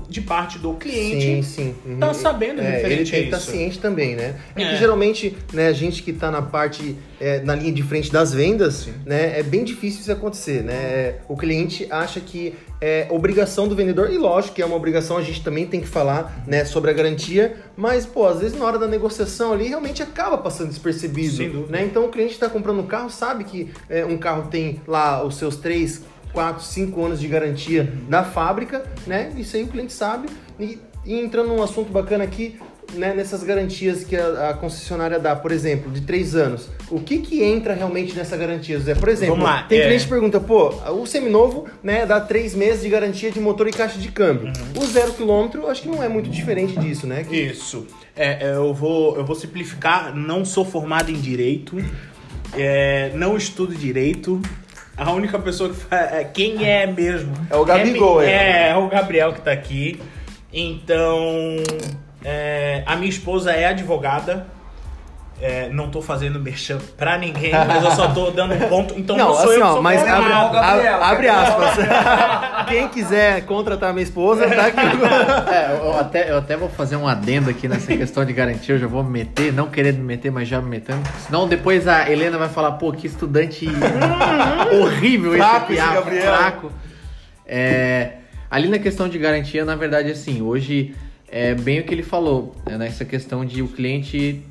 de parte do cliente. Sim, sim. Uhum. tá sabendo é, referente ele tem a que estar isso. ciente também, né? É, É. que geralmente, né, a gente que tá na parte, é, na linha de frente das vendas, né, é bem difícil isso acontecer, né? É, O cliente acha que é obrigação do vendedor, e lógico que é uma obrigação, a gente também tem que falar, né, sobre a garantia, mas, pô, às vezes na hora da negociação ali, realmente acaba passando despercebido, né? Então o cliente está comprando um carro, sabe que é, um carro tem lá os seus três, quatro, cinco anos de garantia da fábrica, né? Isso aí o cliente sabe. E, e entrando num assunto bacana aqui, né, nessas garantias que a, a concessionária dá, por exemplo, de três anos, o que que entra realmente nessa garantia, Zé? Por exemplo, lá, tem é. cliente que pergunta, pô, o seminovo, né, dá três meses de garantia de motor e caixa de câmbio. Uhum. O zero quilômetro, acho que não é muito diferente disso, né? Que- Isso. É, é, eu, vou, eu vou simplificar. Não sou formado em direito. é, não estudo direito. A única pessoa que faz. É, quem é mesmo? É o Gabigol, é. é. É, é o Gabriel que tá aqui. Então. é, a minha esposa é advogada. É, não tô fazendo merchan pra ninguém, mas eu só tô dando um ponto. Então não, Não, sou assim, eu ó, mas abre, Gabriel, a- abre aspas. Quem quiser contratar minha esposa, tá aqui. É, eu, até, eu até vou fazer um adendo aqui nessa questão de garantia, eu já vou me meter, não querendo me meter, mas já me metendo. Senão depois a Helena vai falar, pô, que estudante horrível Fraco esse Gabriel. fraco. É, ali na questão de garantia, na verdade, assim, hoje é bem o que ele falou, né, nessa questão de o cliente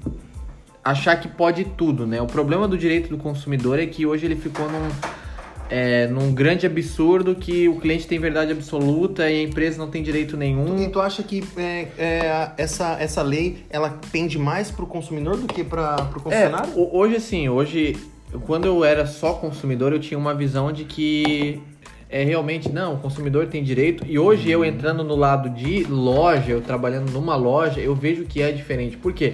achar que pode tudo, né? O problema do direito do consumidor é que hoje ele ficou num, é, num grande absurdo que o cliente tem verdade absoluta e a empresa não tem direito nenhum. E tu acha que é, é, essa, essa lei ela pende mais pro consumidor do que para pro É, concessionário? ho- hoje assim, hoje, quando eu era só consumidor, eu tinha uma visão de que é realmente, não, o consumidor tem direito. E hoje eu entrando no lado de loja, eu trabalhando numa loja, eu vejo que é diferente. Por quê?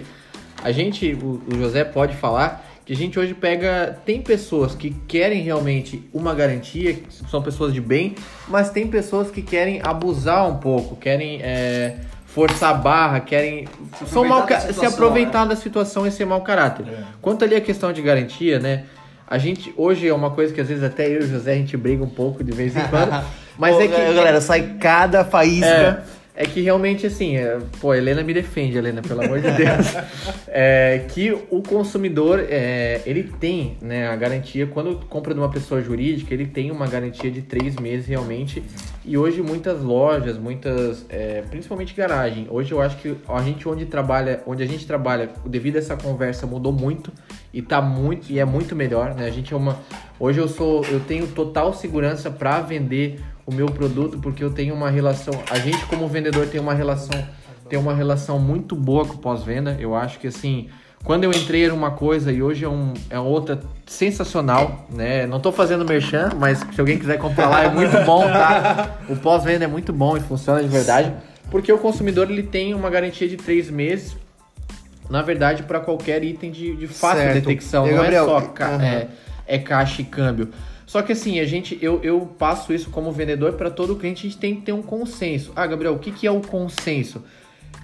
A gente, o, o José pode falar que a gente hoje pega. Tem pessoas que querem realmente uma garantia, que são pessoas de bem, mas tem pessoas que querem abusar um pouco, querem é, forçar a barra, querem. São mal, se aproveitar da situação e ser mau caráter. Quanto ali a questão de garantia, né? A gente, hoje é uma coisa que às vezes até eu e o José a gente briga um pouco de vez em quando. Mas Pô, é que. Galera, sai cada faísca. É, é que realmente, assim, é, pô, Helena me defende, Helena, pelo amor de Deus. É, que o consumidor, é, ele tem né, a garantia, quando compra de uma pessoa jurídica, ele tem uma garantia de três meses realmente. E hoje muitas lojas, muitas, é, principalmente garagem, hoje eu acho que a gente onde trabalha, onde a gente trabalha, devido a essa conversa, mudou muito e tá muito e é muito melhor, né? A gente é uma hoje eu sou eu tenho total segurança para vender o meu produto porque eu tenho uma relação, a gente como vendedor tem uma relação tem uma relação muito boa com o pós-venda. Eu acho que assim, quando eu entrei era uma coisa e hoje é, um, é outra sensacional, né? Não tô fazendo merchan, mas se alguém quiser comprar lá é muito bom, tá? O pós-venda é muito bom e funciona de verdade, porque o consumidor ele tem uma garantia de três meses na verdade, para qualquer item de, de fácil Certo. detecção. E, não Gabriel, é só ca- aham. é, é caixa e câmbio. Só que assim, a gente, eu, eu passo isso como vendedor para todo cliente, a gente tem que ter um consenso. Ah, Gabriel, o que, que é o consenso?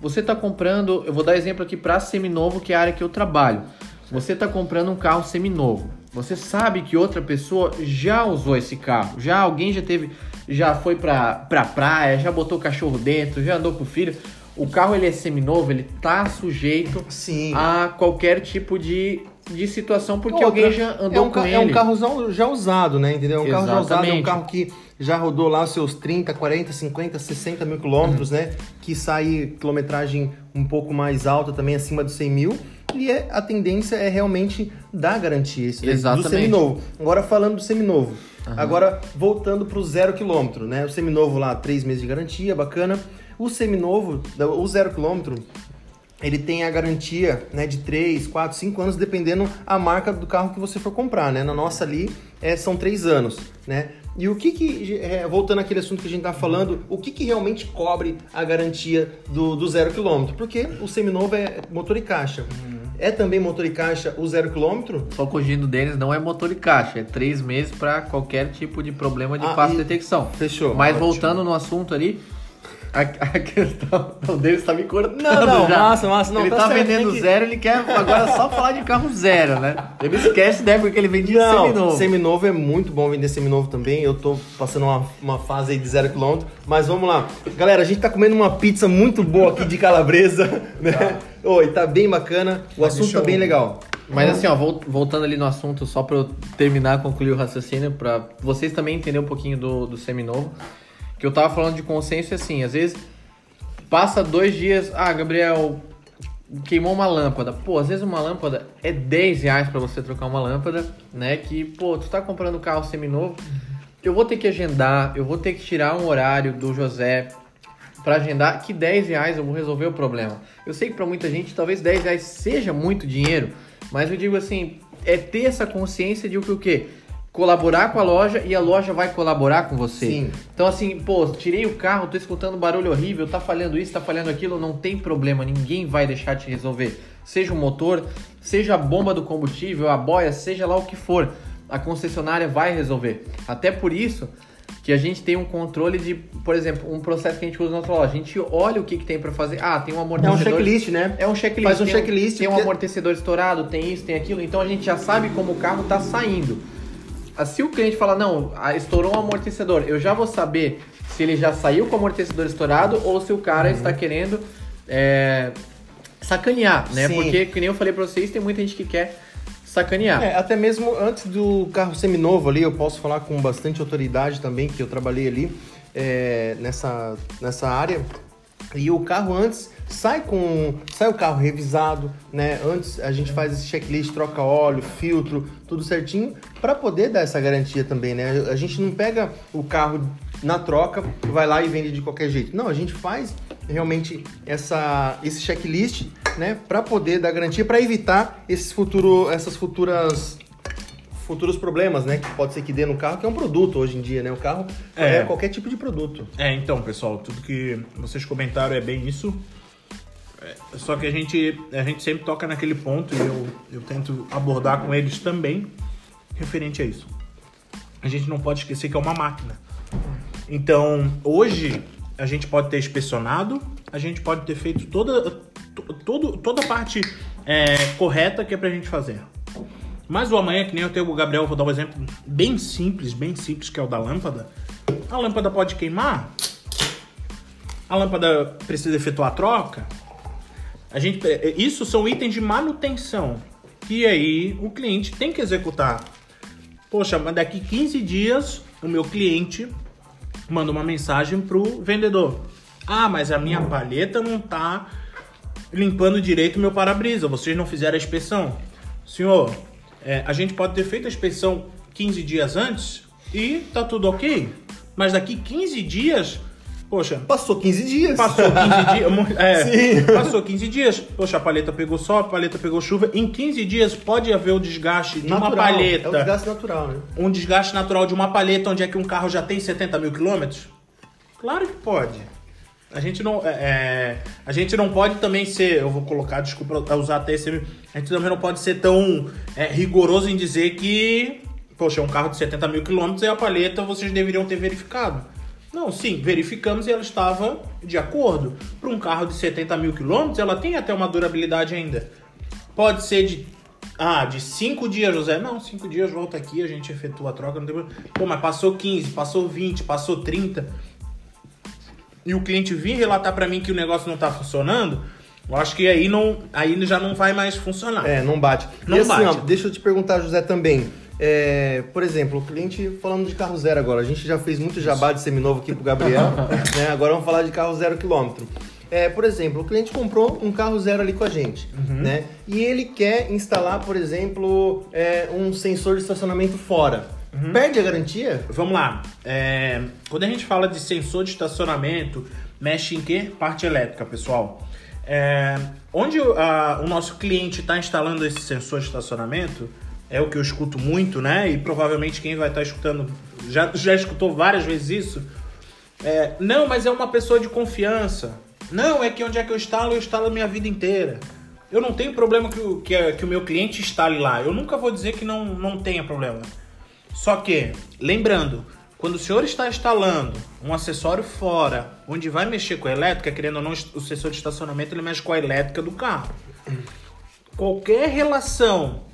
Você está comprando, eu vou dar exemplo aqui para seminovo, que é a área que eu trabalho. Você está comprando um carro seminovo. Você sabe que outra pessoa já usou esse carro, já alguém já teve, já foi pra, pra praia, já botou o cachorro dentro, já andou com o filho. O carro ele é seminovo, ele tá sujeito Sim. a qualquer tipo de, de situação porque Outra, alguém já andou é um, com ele. É um carrozão já usado, né? Entendeu? É um carro já usado, é um Exatamente. carro que já rodou lá os seus 30, 40, 50, 60 mil quilômetros, né? Que sai quilometragem um pouco mais alta também, acima dos 100 mil. E é, a tendência é realmente dar garantia isso do Exatamente. seminovo. Agora falando do seminovo. Agora voltando pro zero quilômetro, né? O seminovo lá, três meses de garantia, bacana. O seminovo, o zero quilômetro, ele tem a garantia né, de 3, 4, 5 anos, dependendo a marca do carro que você for comprar, né? Na nossa ali é, são 3 anos, né? E o que que, é, voltando àquele assunto que a gente tá falando, o que que realmente cobre a garantia do, do zero quilômetro? Porque o seminovo é motor e caixa. É também motor e caixa o zero quilômetro? Só corrigindo deles, não é motor e caixa, é três meses para qualquer tipo de problema de Ah, fácil e- detecção. Fechou. Mas Ótimo. voltando no assunto ali, A, a questão. O Davis tá me cortando. Não, não, já. massa, massa. Não, ele tá tá, certo, vendendo que- zero, ele quer agora só falar de carro zero, né? Ele esquece da época que ele vendia Não, seminovo. seminovo é muito bom vender seminovo também. Eu tô passando uma, uma fase aí de zero quilômetro. Mas vamos lá. Galera, a gente tá comendo uma pizza muito boa aqui de calabresa, né? Oi, tá bem bacana. O assunto tá bem legal. Mas assim, ó, vol- voltando ali no assunto, só pra eu terminar, concluir o raciocínio, pra vocês também entenderem um pouquinho do, do seminovo, que eu tava falando de consenso assim, às vezes passa dois dias, ah, Gabriel, queimou uma lâmpada. Pô, às vezes uma lâmpada é 10 reais pra você trocar uma lâmpada, né? Que, pô, tu tá comprando carro seminovo, eu vou ter que agendar, eu vou ter que tirar um horário do José pra agendar, que 10 reais eu vou resolver o problema. Eu sei que pra muita gente talvez 10 reais seja muito dinheiro, mas eu digo assim, é ter essa consciência de o que o quê? Colaborar com a loja e a loja vai colaborar com você. Sim. Então assim, pô, tirei o carro, tô escutando barulho horrível, tá falhando isso, tá falhando aquilo, não tem problema, ninguém vai deixar de resolver. Seja o motor, seja a bomba do combustível, a boia, seja lá o que for, a concessionária vai resolver. Até por isso que a gente tem um controle de, por exemplo, um processo que a gente usa na nossa loja. A gente olha o que, que tem pra fazer. Ah, tem um É amortecedor. um checklist, né? É um checklist. Faz um tem checklist, Tem um amortecedor estourado, tem isso, tem aquilo. Então a gente já sabe como o carro tá saindo. Ah, Se o cliente falar, não, ah, estourou um amortecedor, eu já vou saber se ele já saiu com o amortecedor estourado ou se o cara está querendo é, sacanear, né? Sim. Porque, que nem eu falei pra vocês, tem muita gente que quer sacanear. É, até mesmo antes do carro seminovo ali, eu posso falar com bastante autoridade também, que eu trabalhei ali é, nessa, nessa área. E o carro antes sai com. Sai o carro revisado, né? Antes a gente faz esse checklist, troca óleo, filtro, tudo certinho, para poder dar essa garantia também, né? A gente não pega o carro na troca, vai lá e vende de qualquer jeito. Não, a gente faz realmente essa, esse checklist, né? Para poder dar garantia, para evitar esses futuro, essas futuras futuros problemas, né? Que pode ser que dê no carro, que é um produto hoje em dia, né? O carro é, É. qualquer tipo de produto. É, então, pessoal, tudo que vocês comentaram é bem isso. É, só que a gente, a gente sempre toca naquele ponto e eu, eu tento abordar com eles também referente a isso. A gente não pode esquecer que é uma máquina. Então, hoje, a gente pode ter inspecionado, a gente pode ter feito toda, to- todo, toda a parte é, correta que é pra gente fazer. Mas o amanhã, que nem eu tenho o Gabriel, vou dar um exemplo bem simples, bem simples, que é o da lâmpada. A lâmpada pode queimar? A lâmpada precisa efetuar a troca? A gente, isso são itens de manutenção. E aí o cliente tem que executar. Poxa, mas daqui 15 dias o meu cliente manda uma mensagem pro vendedor. Ah, mas a minha palheta não tá limpando direito o meu para-brisa. Vocês não fizeram a inspeção. Senhor, é, a gente pode ter feito a inspeção 15 dias antes e tá tudo ok. Mas daqui 15 dias, poxa, Passou 15 dias. Passou 15 dias. É, Sim. passou 15 dias. Poxa, a paleta pegou sol, a paleta pegou chuva. Em 15 dias pode haver o desgaste de uma paleta. É o desgaste natural, né? Um desgaste natural de uma paleta onde é que um carro já tem 70 mil quilômetros? Claro que pode. A gente não. é, é, a gente não pode também ser. Eu vou colocar, desculpa usar até esse. A gente também não pode ser tão é, rigoroso em dizer que. Poxa, é um carro de 70 mil quilômetros e a paleta vocês deveriam ter verificado. Não, sim, verificamos e ela estava de acordo. Para um carro de 70 mil quilômetros, ela tem até uma durabilidade ainda. Pode ser de. Ah, de 5 dias, José. Não, 5 dias volta aqui, a gente efetua a troca. Não tem problema. Pô, mas passou 15, passou 20, passou 30. E o cliente vir relatar para mim que o negócio não tá funcionando, eu acho que aí, não, aí já não vai mais funcionar. É, não bate. Não e assim, bate. ó, deixa eu te perguntar, José, também. É, por exemplo, o cliente falando de carro zero agora. A gente já fez muito jabá de seminovo aqui pro Gabriel, né? Agora vamos falar de carro zero quilômetro. É, por exemplo, o cliente comprou um carro zero ali com a gente, Uhum. né? E ele quer instalar, por exemplo, é, um sensor de estacionamento fora. Uhum. Perde a garantia? Vamos lá. É, quando a gente fala de sensor de estacionamento, mexe em que? Parte elétrica, pessoal. É, onde a- o nosso cliente está instalando esse sensor de estacionamento, é o que eu escuto muito, né? E provavelmente quem vai estar escutando já, já escutou várias vezes isso. É, não, mas é uma pessoa de confiança. Não, é que onde é que eu instalo, eu instalo a minha vida inteira. Eu não tenho problema que o, que, que o meu cliente instale lá. Eu nunca vou dizer que não, não tenha problema. Só que, lembrando, quando o senhor está instalando um acessório fora, onde vai mexer com a elétrica, querendo ou não, o sensor de estacionamento ele mexe com a elétrica do carro. Qualquer relação,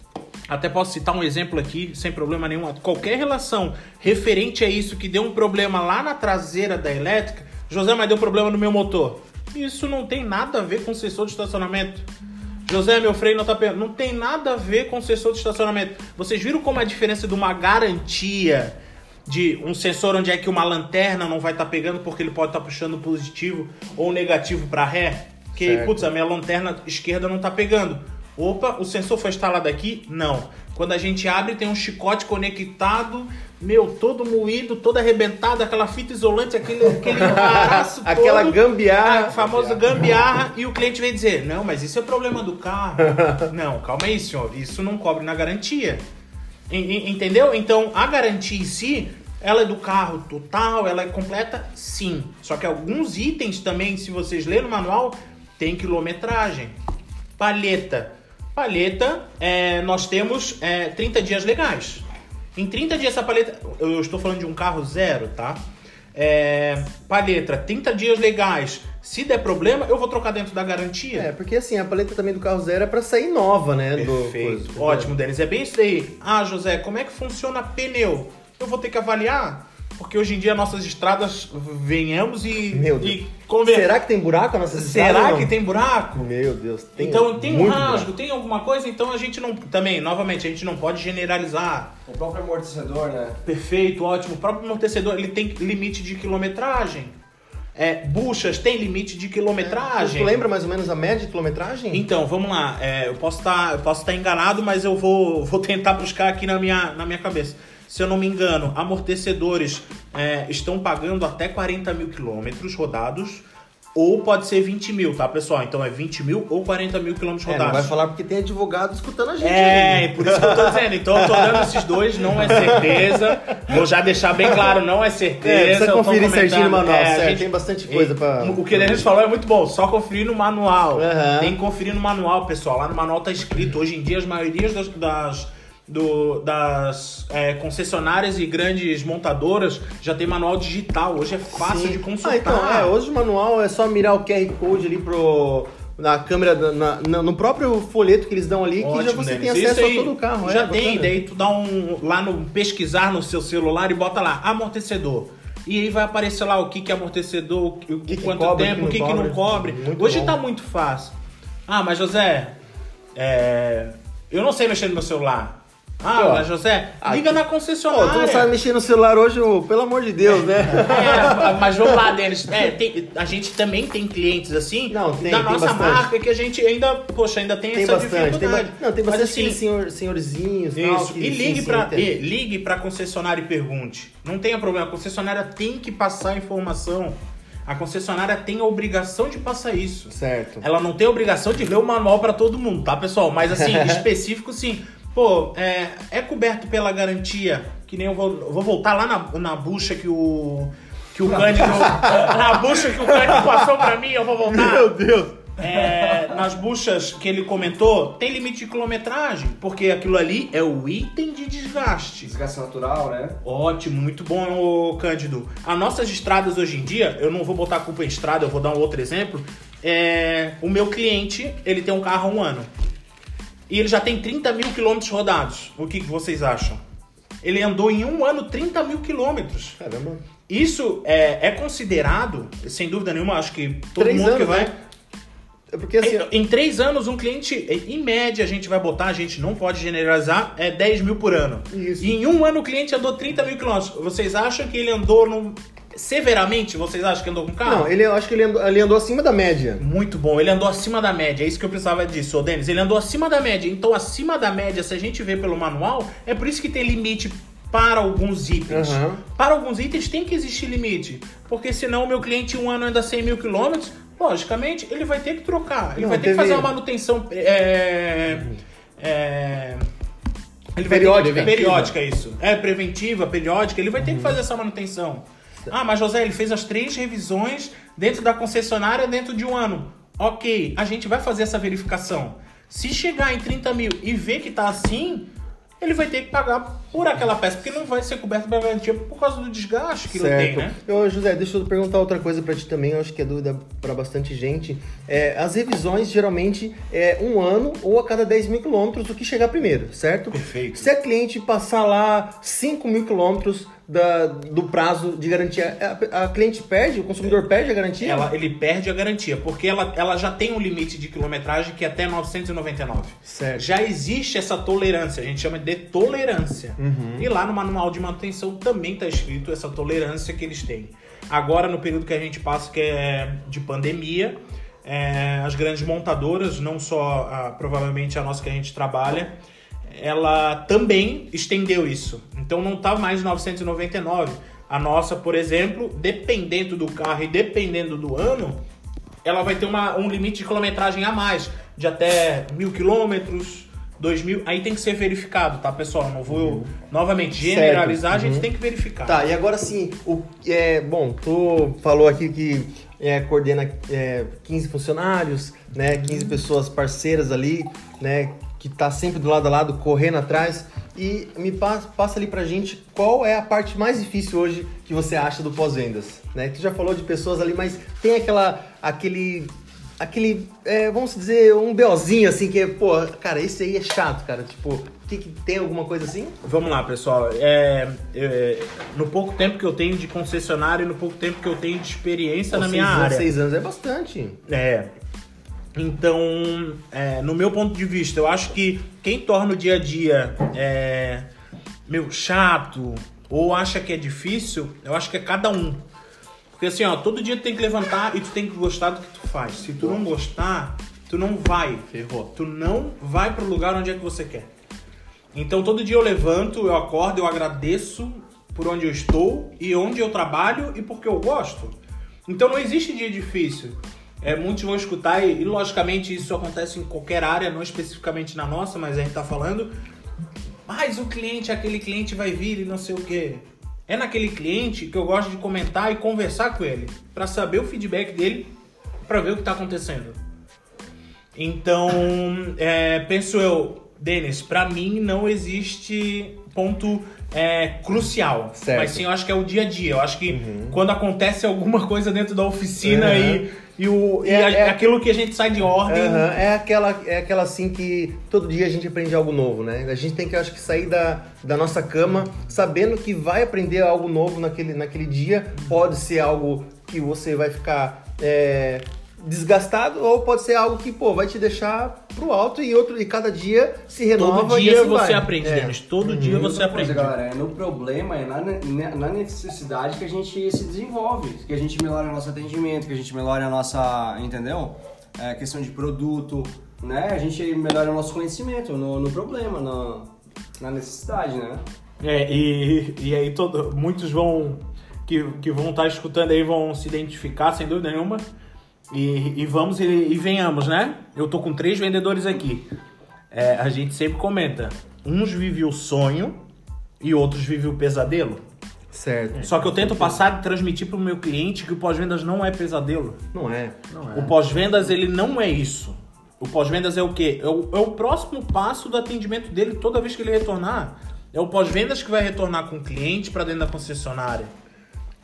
até posso citar um exemplo aqui, sem problema nenhum, qualquer relação referente a isso que deu um problema lá na traseira da elétrica, José, mas deu problema no meu motor. Isso não tem nada a ver com o sensor de estacionamento. José, meu freio não tá pegando. Não tem nada a ver com o sensor de estacionamento. Vocês viram como é a diferença de uma garantia de um sensor onde é que uma lanterna não vai estar tá pegando porque ele pode estar tá puxando positivo ou negativo para ré? Que, certo. putz, a minha lanterna esquerda não tá pegando. Opa, o sensor foi instalado aqui? Não. Quando a gente abre, tem um chicote conectado, meu, todo moído, todo arrebentado, aquela fita isolante, aquele, aquele embaraço Aquela gambiarra. A famosa gambiarra. e o cliente vem dizer, não, mas isso é problema do carro. não, calma aí, senhor. Isso não cobre na garantia. Entendeu? Então, a garantia em si, ela é do carro total, ela é completa? Sim. Só que alguns itens também, se vocês lerem no manual, tem quilometragem. Palheta. Palheta, é, nós temos é, 30 dias legais. Em 30 dias essa palheta, eu estou falando de um carro zero, tá? É, palheta, 30 dias legais. Se der problema, eu vou trocar dentro da garantia. É, porque assim, a paleta também do carro zero é para sair nova, né? Perfeito. Do... Ótimo, Denis. É bem isso daí. Ah, José, como é que funciona pneu? Eu vou ter que avaliar porque hoje em dia nossas estradas venhamos e, Meu Deus. e conver... Será que tem buraco nas nossas Será estradas? Será que tem buraco? Meu Deus. Tem então tem um rasgo, buraco. tem alguma coisa, então a gente não. Também, novamente, a gente não pode generalizar. O próprio amortecedor, né? Perfeito, ótimo. O próprio amortecedor ele tem limite de quilometragem. É, buchas tem limite de quilometragem. É, tu lembra mais ou menos a média de quilometragem? Então, vamos lá. É, eu posso tá, estar tá enganado, mas eu vou, vou tentar buscar aqui na minha, na minha cabeça se eu não me engano, amortecedores é, estão pagando até 40 mil quilômetros rodados. Ou pode ser 20 mil, tá, pessoal? Então é 20 mil ou 40 mil quilômetros rodados. É, não vai falar porque tem advogado escutando a gente. É, por isso que eu tô dizendo. Então eu tô dando esses dois, não é certeza. Vou já deixar bem claro, não é certeza. É, precisa conferir certinho no manual, é, certo? Gente, tem bastante coisa pra... O que a gente falou é muito bom, só conferir no manual. Uhum. Tem que conferir no manual, pessoal. Lá no manual tá escrito. Hoje em dia, as maiorias das, das do, das é, concessionárias e grandes montadoras já tem manual digital. Hoje é fácil Sim. de consultar. Ah, então, é, hoje o manual é só mirar o QR Code ali pro na câmera, na, na, no próprio folheto que eles dão ali, Ótimo, que já você Denis. tem acesso a todo o carro. Já é, tem, daí tu dá um lá no pesquisar no seu celular e bota lá amortecedor. E aí vai aparecer lá o que, que é amortecedor, o, que, que quanto cobre, tempo, o que, que, não cobre. Muito Hoje bom. tá muito fácil. Ah, mas José, é, eu não sei mexer no meu celular. Ah, Pô, José, liga aqui. na concessionária. Pô, tu não sabe mexer no celular hoje, pelo amor de Deus, né? É, mas vamos lá, Denis. É, tem, a gente também tem clientes assim não, tem, da tem nossa bastante. marca que a gente ainda, poxa, ainda tem, tem essa bastante, dificuldade. Tem, não, tem bastante mas, assim, senhor, senhorzinhos. Isso. Não, que, e ligue sim, pra, e, ligue pra concessionária e pergunte. Não tenha problema, a concessionária tem que passar a informação. A concessionária tem a obrigação de passar isso. Certo. Ela não tem a obrigação de ler o manual para todo mundo, tá, pessoal? Mas assim, específico sim. Pô, é, é coberto pela garantia, que nem eu vou, vou voltar lá na, na bucha que o. Que o Cândido. na bucha que o Cândido passou pra mim, eu vou voltar. Meu Deus! É, nas buchas que ele comentou, tem limite de quilometragem, porque aquilo ali é o item de desgaste. Desgaste natural, né? Ótimo, muito bom, Cândido. As nossas estradas hoje em dia, eu não vou botar a culpa em estrada, eu vou dar um outro exemplo. É, o meu cliente, ele tem um carro há um ano e ele já tem 30 mil quilômetros rodados. O que, que vocês acham? Ele andou em um ano 30 mil quilômetros. Caramba. Isso é, é, considerado, sem dúvida nenhuma, acho que todo três mundo anos, que vai. Né? É porque assim. Em, em, três anos, um cliente, em média, a gente vai botar, a gente não pode generalizar, é 10 mil por ano. Isso. E em um ano o cliente andou 30 mil quilômetros. Vocês acham que ele andou no, severamente, vocês acham que andou com carro? Não, ele, eu acho que ele andou, ele andou acima da média. Muito bom, ele andou acima da média, é isso que eu precisava disso, ô Denis. Ele andou acima da média, então acima da média, se a gente vê pelo manual, é por isso que tem limite para alguns itens. Uhum. Para alguns itens tem que existir limite, porque senão o meu cliente um ano anda 100 mil quilômetros, logicamente ele vai ter que trocar, ele Não, vai ter teve... que fazer uma manutenção... É, é, ele vai periódica. Ter que, periódica, isso. É, preventiva, periódica, ele vai ter uhum. que fazer essa manutenção. Ah, mas José, ele fez as três revisões dentro da concessionária dentro de um ano. Ok, a gente vai fazer essa verificação. Se chegar em 30 mil e ver que tá assim, ele vai ter que pagar por aquela peça, porque não vai ser coberto pela garantia por causa do desgaste que certo. ele tem, né? Ô, José, deixa eu perguntar outra coisa pra ti também, eu acho que é dúvida pra bastante gente. É, as revisões geralmente é um ano ou a cada 10 mil quilômetros o que chegar primeiro, certo? Perfeito. Se a cliente passar lá 5 mil quilômetros da- do prazo de garantia, a, a cliente perde, o consumidor perde a garantia? Ela, ele perde a garantia, porque ela, ela já tem um limite de quilometragem que é até 999. Certo. Já existe essa tolerância, a gente chama de tolerância. E lá no manual de manutenção também está escrito essa tolerância que eles têm. Agora, no período que a gente passa, que é de pandemia, é, as grandes montadoras, não só a- provavelmente a nossa que a gente trabalha, ela também estendeu isso. Então não tá mais 999. A nossa, por exemplo, dependendo do carro e dependendo do ano, ela vai ter uma, um limite de quilometragem a mais, de até mil quilômetros, dois mil. Aí tem que ser verificado, tá, pessoal? Não vou novamente generalizar, a gente Uhum. tem que verificar. Tá, e agora sim, o, é, bom, tu falou aqui que é, coordena é, 15 funcionários, né, 15 pessoas parceiras ali, né, que tá sempre do lado a lado, correndo atrás. E me passa, passa ali pra gente qual é a parte mais difícil hoje que você acha do pós-vendas, né? Tu já falou de pessoas ali, mas tem aquela, aquele, aquele, é, vamos dizer, um BOzinho assim que é, pô, cara, esse aí é chato, cara. Tipo, tem, que- tem alguma coisa assim? Vamos lá, pessoal. É, é, no pouco tempo que eu tenho de concessionário e no pouco tempo que eu tenho de experiência na Pô, minha seis anos, área. Seis anos é bastante. É. Então, é, no meu ponto de vista, eu acho que quem torna o dia a dia é, meu chato ou acha que é difícil, eu acho que é cada um. Porque assim, ó, todo dia tu tem que levantar e tu tem que gostar do que tu faz. Se tu não gostar, tu não vai. Ferrou. Tu não vai pro lugar onde é que você quer. Então todo dia eu levanto, eu acordo, eu agradeço por onde eu estou e onde eu trabalho e porque eu gosto. Então não existe dia difícil. É, muitos vão escutar e, e, logicamente isso acontece em qualquer área, não especificamente na nossa, mas a gente tá falando. Mas o cliente, aquele cliente vai vir e não sei o quê. É naquele cliente que eu gosto de comentar e conversar com ele para saber o feedback dele, para ver o que tá acontecendo. Então, é, penso eu, Denis, pra mim não existe ponto é, crucial. Certo. Mas sim, eu acho que é o dia a dia. Eu acho que quando acontece alguma coisa dentro da oficina Uhum. e, e, o, e É- a- é- aquilo que a gente sai de ordem. Aham, É aquela, é aquela assim que todo dia a gente aprende algo novo, né? A gente tem que, acho que, sair da, da nossa cama sabendo que vai aprender algo novo naquele, naquele dia. Pode ser algo que você vai ficar é, desgastado ou pode ser algo que, pô, vai te deixar pro alto e outro e cada dia se renova Todo e dia assim você vai. aprende, É. Denis. Todo dia você coisa, aprende. galera, é no problema, é na, ne- na necessidade que a gente se desenvolve, que a gente melhora o nosso atendimento, que a gente melhora a nossa, entendeu? É, questão de produto, né? A gente melhora o nosso conhecimento no, no problema, na, na necessidade, né? É, e, e aí todo, muitos vão que, que vão estar escutando aí vão se identificar, sem dúvida nenhuma. E, e vamos e, e venhamos, né? Eu tô com três vendedores aqui. É, a gente sempre comenta. Uns vivem o sonho e outros vivem o pesadelo. Certo. Só que eu tento passar e transmitir pro meu cliente que o pós-vendas não é pesadelo. Não é. Não é. O pós-vendas, ele não é isso. O pós-vendas é o quê? É o, é o próximo passo do atendimento dele toda vez que ele retornar. É o pós-vendas que vai retornar com o cliente para dentro da concessionária.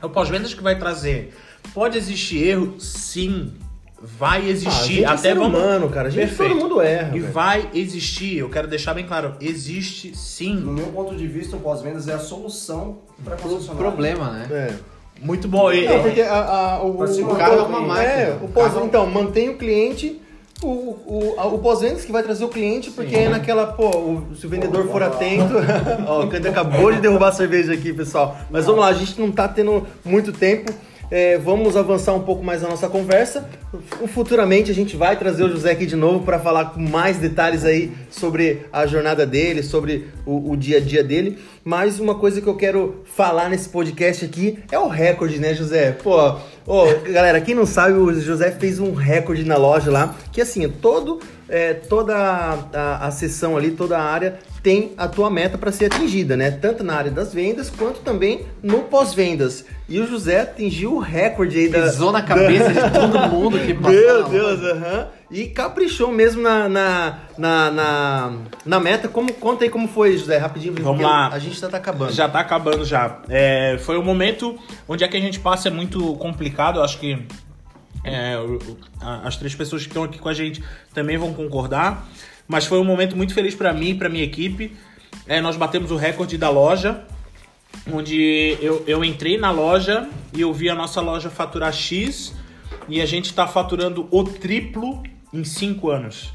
É o pós-vendas que vai trazer. Pode existir erro? Sim. Vai Ah, a existir. gente é Até ser vamos... humano, cara. A gente, todo mundo erra. E velho. vai existir. Eu quero deixar bem claro. Existe No sim. meu ponto de vista, o pós-vendas é a solução para concessionária. Problema, né? É. Muito bom. Não, porque a, a- o, o manter cara uma é, máquina. o pós, Carro- então, mantém o cliente, o, o, o pós-vendas que vai trazer o cliente, porque é naquela, pô, o- se o vendedor for atento. Ó, o Cante acabou de derrubar a cerveja aqui, pessoal. Mas vamos lá, a gente não tá tendo muito tempo. É, vamos avançar um pouco mais na nossa conversa. Futuramente a gente vai trazer o José aqui de novo para falar com mais detalhes aí sobre a jornada dele, sobre o, o dia a dia dele. Mas uma coisa que eu quero falar nesse podcast aqui é o recorde, né, José? Pô, ô, galera, quem não sabe, o José fez um recorde na loja lá, que assim, todo, é, toda a, a, a sessão ali, toda a área tem a tua meta para ser atingida, né? Tanto na área das vendas quanto também no pós-vendas. E o José atingiu o recorde aí da. Pisou na cabeça de todo mundo que passou. Meu Deus, aham. E caprichou mesmo na, na, na, na, na meta. Como, conta aí como foi, José, rapidinho. Vamos lá. A gente já tá acabando. Já tá acabando já. É, foi um momento onde é que a gente passa é muito complicado. Eu acho que é, as três pessoas que estão aqui com a gente também vão concordar. Mas foi um momento muito feliz pra mim e pra minha equipe. É, nós batemos o recorde da loja, onde eu, eu entrei na loja e eu vi a nossa loja faturar X e a gente tá faturando o triplo em cinco anos.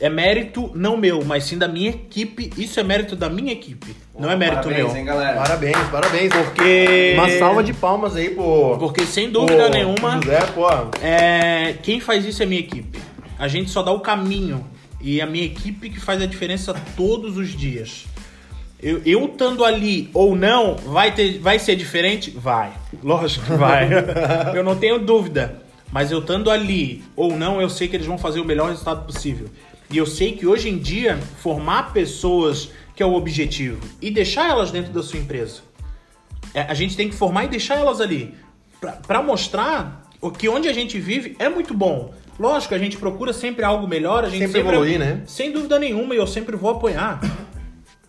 É mérito não meu, mas sim da minha equipe. Isso é mérito da minha equipe. Não é mérito Parabéns, meu. hein, galera? Parabéns, parabéns. Porque. Uma salva de palmas aí, pô. Porque sem dúvida pô, nenhuma, José, pô. é, quem faz isso é a minha equipe. A gente só dá o caminho. E a minha equipe que faz a diferença todos os dias. Eu, eu estando ali ou não, vai, ter, vai ser diferente? Vai. Lógico que vai. eu não tenho dúvida. Mas eu estando ali ou não, eu sei que eles vão fazer o melhor resultado possível. E eu sei que hoje em dia, formar pessoas que é o objetivo e deixar elas dentro da sua empresa. É, a gente tem que formar e deixar elas ali. Pra, pra mostrar o que onde a gente vive é muito bom. Lógico, a gente procura sempre algo melhor, a gente Sempre evoluir, né? Sem dúvida nenhuma, e eu sempre vou apoiar.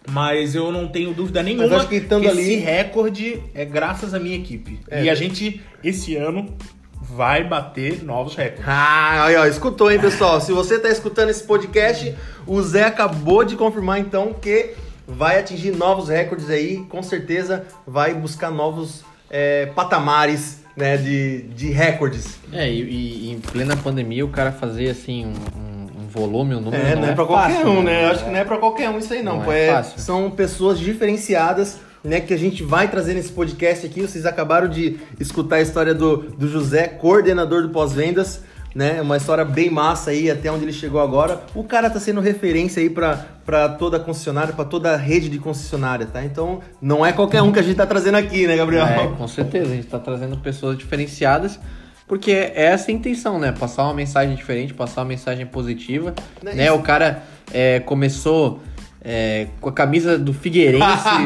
Mas eu não tenho dúvida nenhuma acho que estando ali- esse recorde é graças à minha equipe. É. E a gente, esse ano, vai bater novos recordes. Ah, aí, ó, escutou, hein, pessoal? Se você tá escutando esse podcast, o Zé acabou de confirmar, então, que vai atingir novos recordes aí. Com certeza vai buscar novos é, patamares, né, de, de recordes. É, e, e em plena pandemia o cara fazer assim um, um- um volume, um número. É, não, não é, é pra qualquer fácil, um, né? Eu acho que não é pra qualquer um isso aí, não. Não é É- fácil. são pessoas diferenciadas, né? Que a gente vai trazer nesse podcast aqui. Vocês acabaram de escutar a história do, do José, coordenador do pós-vendas. Né, uma história bem massa aí, até onde ele chegou agora. O cara tá sendo referência aí pra toda a concessionária, pra toda a rede de concessionária, tá? Então, não é qualquer um que a gente tá trazendo aqui, né, Gabriel? É, com certeza, a gente tá trazendo pessoas diferenciadas, porque é essa a intenção, né? Passar uma mensagem diferente, passar uma mensagem positiva. Né, Né? isso- O cara é, começou é, com a camisa do Figueirense.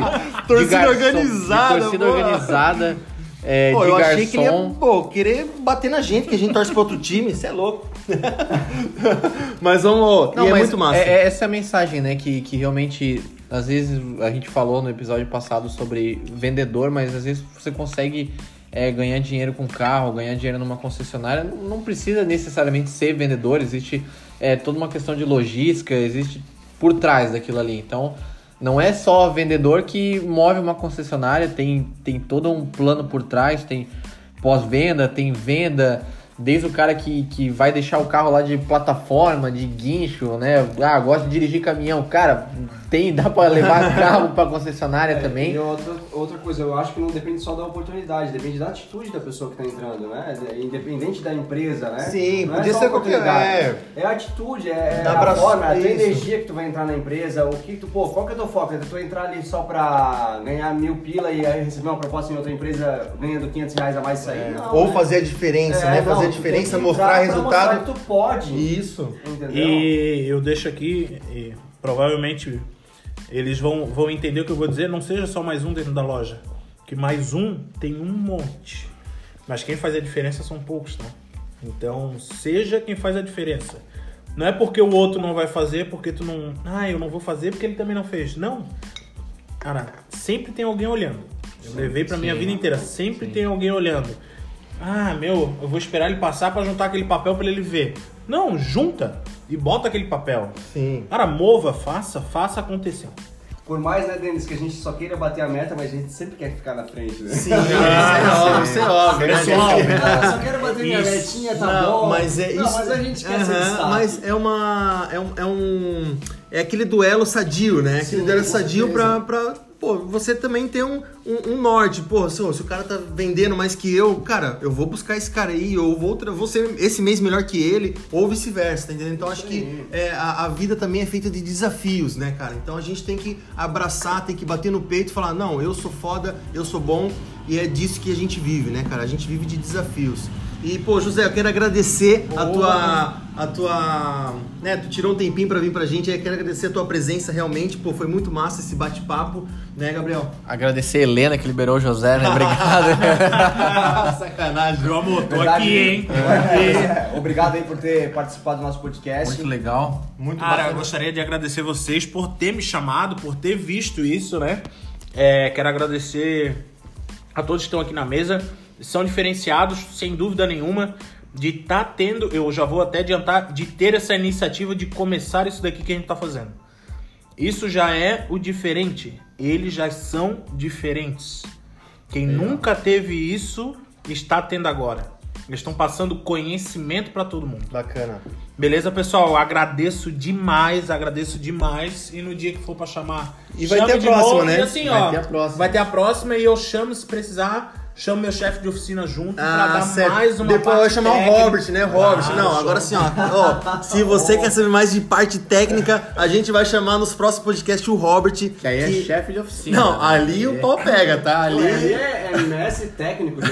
Torcida garçom- organizada, Torcida pô. organizada. é, Pô, eu garçom. achei que ele ia, pô, querer bater na gente, que a gente torce pra outro time, isso é louco. mas vamos, Não, é mas muito massa. É, é essa a mensagem, né? Que, que realmente, às vezes, a gente falou no episódio passado sobre vendedor, mas às vezes você consegue é, ganhar dinheiro com carro, ganhar dinheiro numa concessionária. Não, não precisa necessariamente ser vendedor, existe é, toda uma questão de logística, existe por trás daquilo ali. Então, não é só vendedor que move uma concessionária, tem, tem todo um plano por trás, tem pós-venda, tem venda, desde o cara que, que vai deixar o carro lá de plataforma, de guincho, né? Ah, gosta de dirigir caminhão. Cara, tem, dá pra levar carro pra concessionária É, também. E outra, outra coisa, eu acho que não depende só da oportunidade, depende da atitude da pessoa que está entrando, né? Independente da empresa, né? Sim, não podia é só ser qualquer- oportunidade. É a atitude, é Dá a forma, é a tua energia que tu vai entrar na empresa, o que tu, pô, qual que é o teu foco? É tu entrar ali só pra ganhar mil pila e aí receber uma proposta em outra empresa ganhando 500 reais a mais e sair? Não, Ou né? fazer a diferença, É, né? não, fazer diferença, mostrar resultado. mostrar que tu pode, Isso. entendeu? E eu deixo aqui, e provavelmente eles vão, vão entender o que eu vou dizer, não seja só mais um dentro da loja. Que mais um tem um monte. Mas quem faz a diferença são poucos, tá? Então, seja quem faz a diferença. Não é porque o outro não vai fazer, porque tu não. Ah, eu não vou fazer porque ele também não fez. Não. Cara, sempre tem alguém olhando. Eu levei pra minha sim. vida inteira. Sempre tem alguém olhando. Ah, meu, eu vou esperar ele passar pra juntar aquele papel pra ele ver. Não, junta e bota aquele papel. Sim. Cara, mova, faça, faça acontecer. Por mais, né, Denis, que a gente só queira bater a meta, mas a gente sempre quer ficar na frente, né? Sim, isso é óbvio, isso é óbvio. né? Pessoal, Ah, eu só quero bater minha Isso. metinha, tá Não, bom. mas é Não, isso. mas a gente quer ser Aham, destaque. Mas é uma. É um. É, um, é aquele duelo sadio, né? Aquele Sim, duelo com sadio pra, pra. Pô, você também ter um, um, um norte. Pô, se, se o cara tá vendendo mais que eu, cara, eu vou buscar esse cara aí, ou vou, vou ser esse mês melhor que ele, ou vice-versa, tá entendendo? Então acho que é, a, a vida também é feita de desafios, né, cara? Então a gente tem que abraçar, tem que bater no peito e falar, não, eu sou foda, eu sou bom, e é disso que a gente vive, né, cara? A gente vive de desafios. E, pô, José, eu quero agradecer a tua. A tua. Né, tu tirou um tempinho pra vir pra gente. Eu quero agradecer a tua presença realmente. Pô, foi muito massa esse bate-papo, né, Gabriel? Agradecer a Helena que liberou o José, né? Obrigado. Sacanagem. Meu amor, tô Verdade. aqui, hein? É, Obrigado aí por ter participado do nosso podcast. Muito legal. Muito Cara, eu bacana. gostaria de agradecer vocês por ter me chamado, por ter visto isso, né? É, quero agradecer a todos que estão aqui na mesa. São diferenciados, sem dúvida nenhuma, de estar tendo, eu já vou até adiantar, de ter essa iniciativa de começar isso daqui que a gente tá fazendo. Isso já é o diferente. Eles já são diferentes. Quem nunca teve isso está tendo agora. Eles estão passando conhecimento para todo mundo. Bacana. Beleza, pessoal? Agradeço demais, agradeço demais. E no dia que for pra chamar. E vai ter a próxima, novo. né? Assim, Vai ó. ter a próxima. Vai ter a próxima e eu chamo se precisar. Chamo meu chefe de oficina junto pra Ah, dar certo. mais uma Depois parte vai chamar técnica. o Robert, né? Robert. Ah, não, agora assim, ó. ó, se você quer saber mais de parte técnica, a gente vai chamar nos próximos podcasts o Robert. Que aí é chefe de oficina. Não, ali o pau pega, tá? Ali Ali. é, é mestre técnico. gente.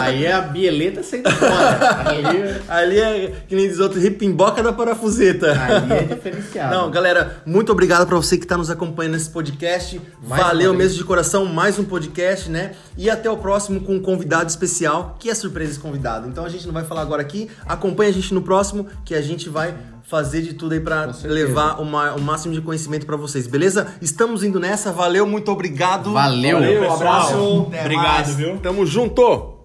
Aí é a bieleta saindo fora. Ali, Ali é, que nem diz outro, ripimboca da parafuseta. ali é diferenciado. Não, galera, muito obrigado pra você que tá nos acompanhando nesse podcast. Mais Valeu mesmo de coração, mais um podcast, né? E até o próximo com um convidado especial, que é surpresa esse convidado. Então a gente não vai falar agora aqui. Acompanha a gente no próximo, que a gente vai fazer de tudo aí certeza. levar uma- o máximo de conhecimento pra vocês, beleza? Estamos indo nessa. Valeu, muito obrigado. Valeu. Valeu, Um abraço. Até Obrigado, mais. viu? Tamo junto!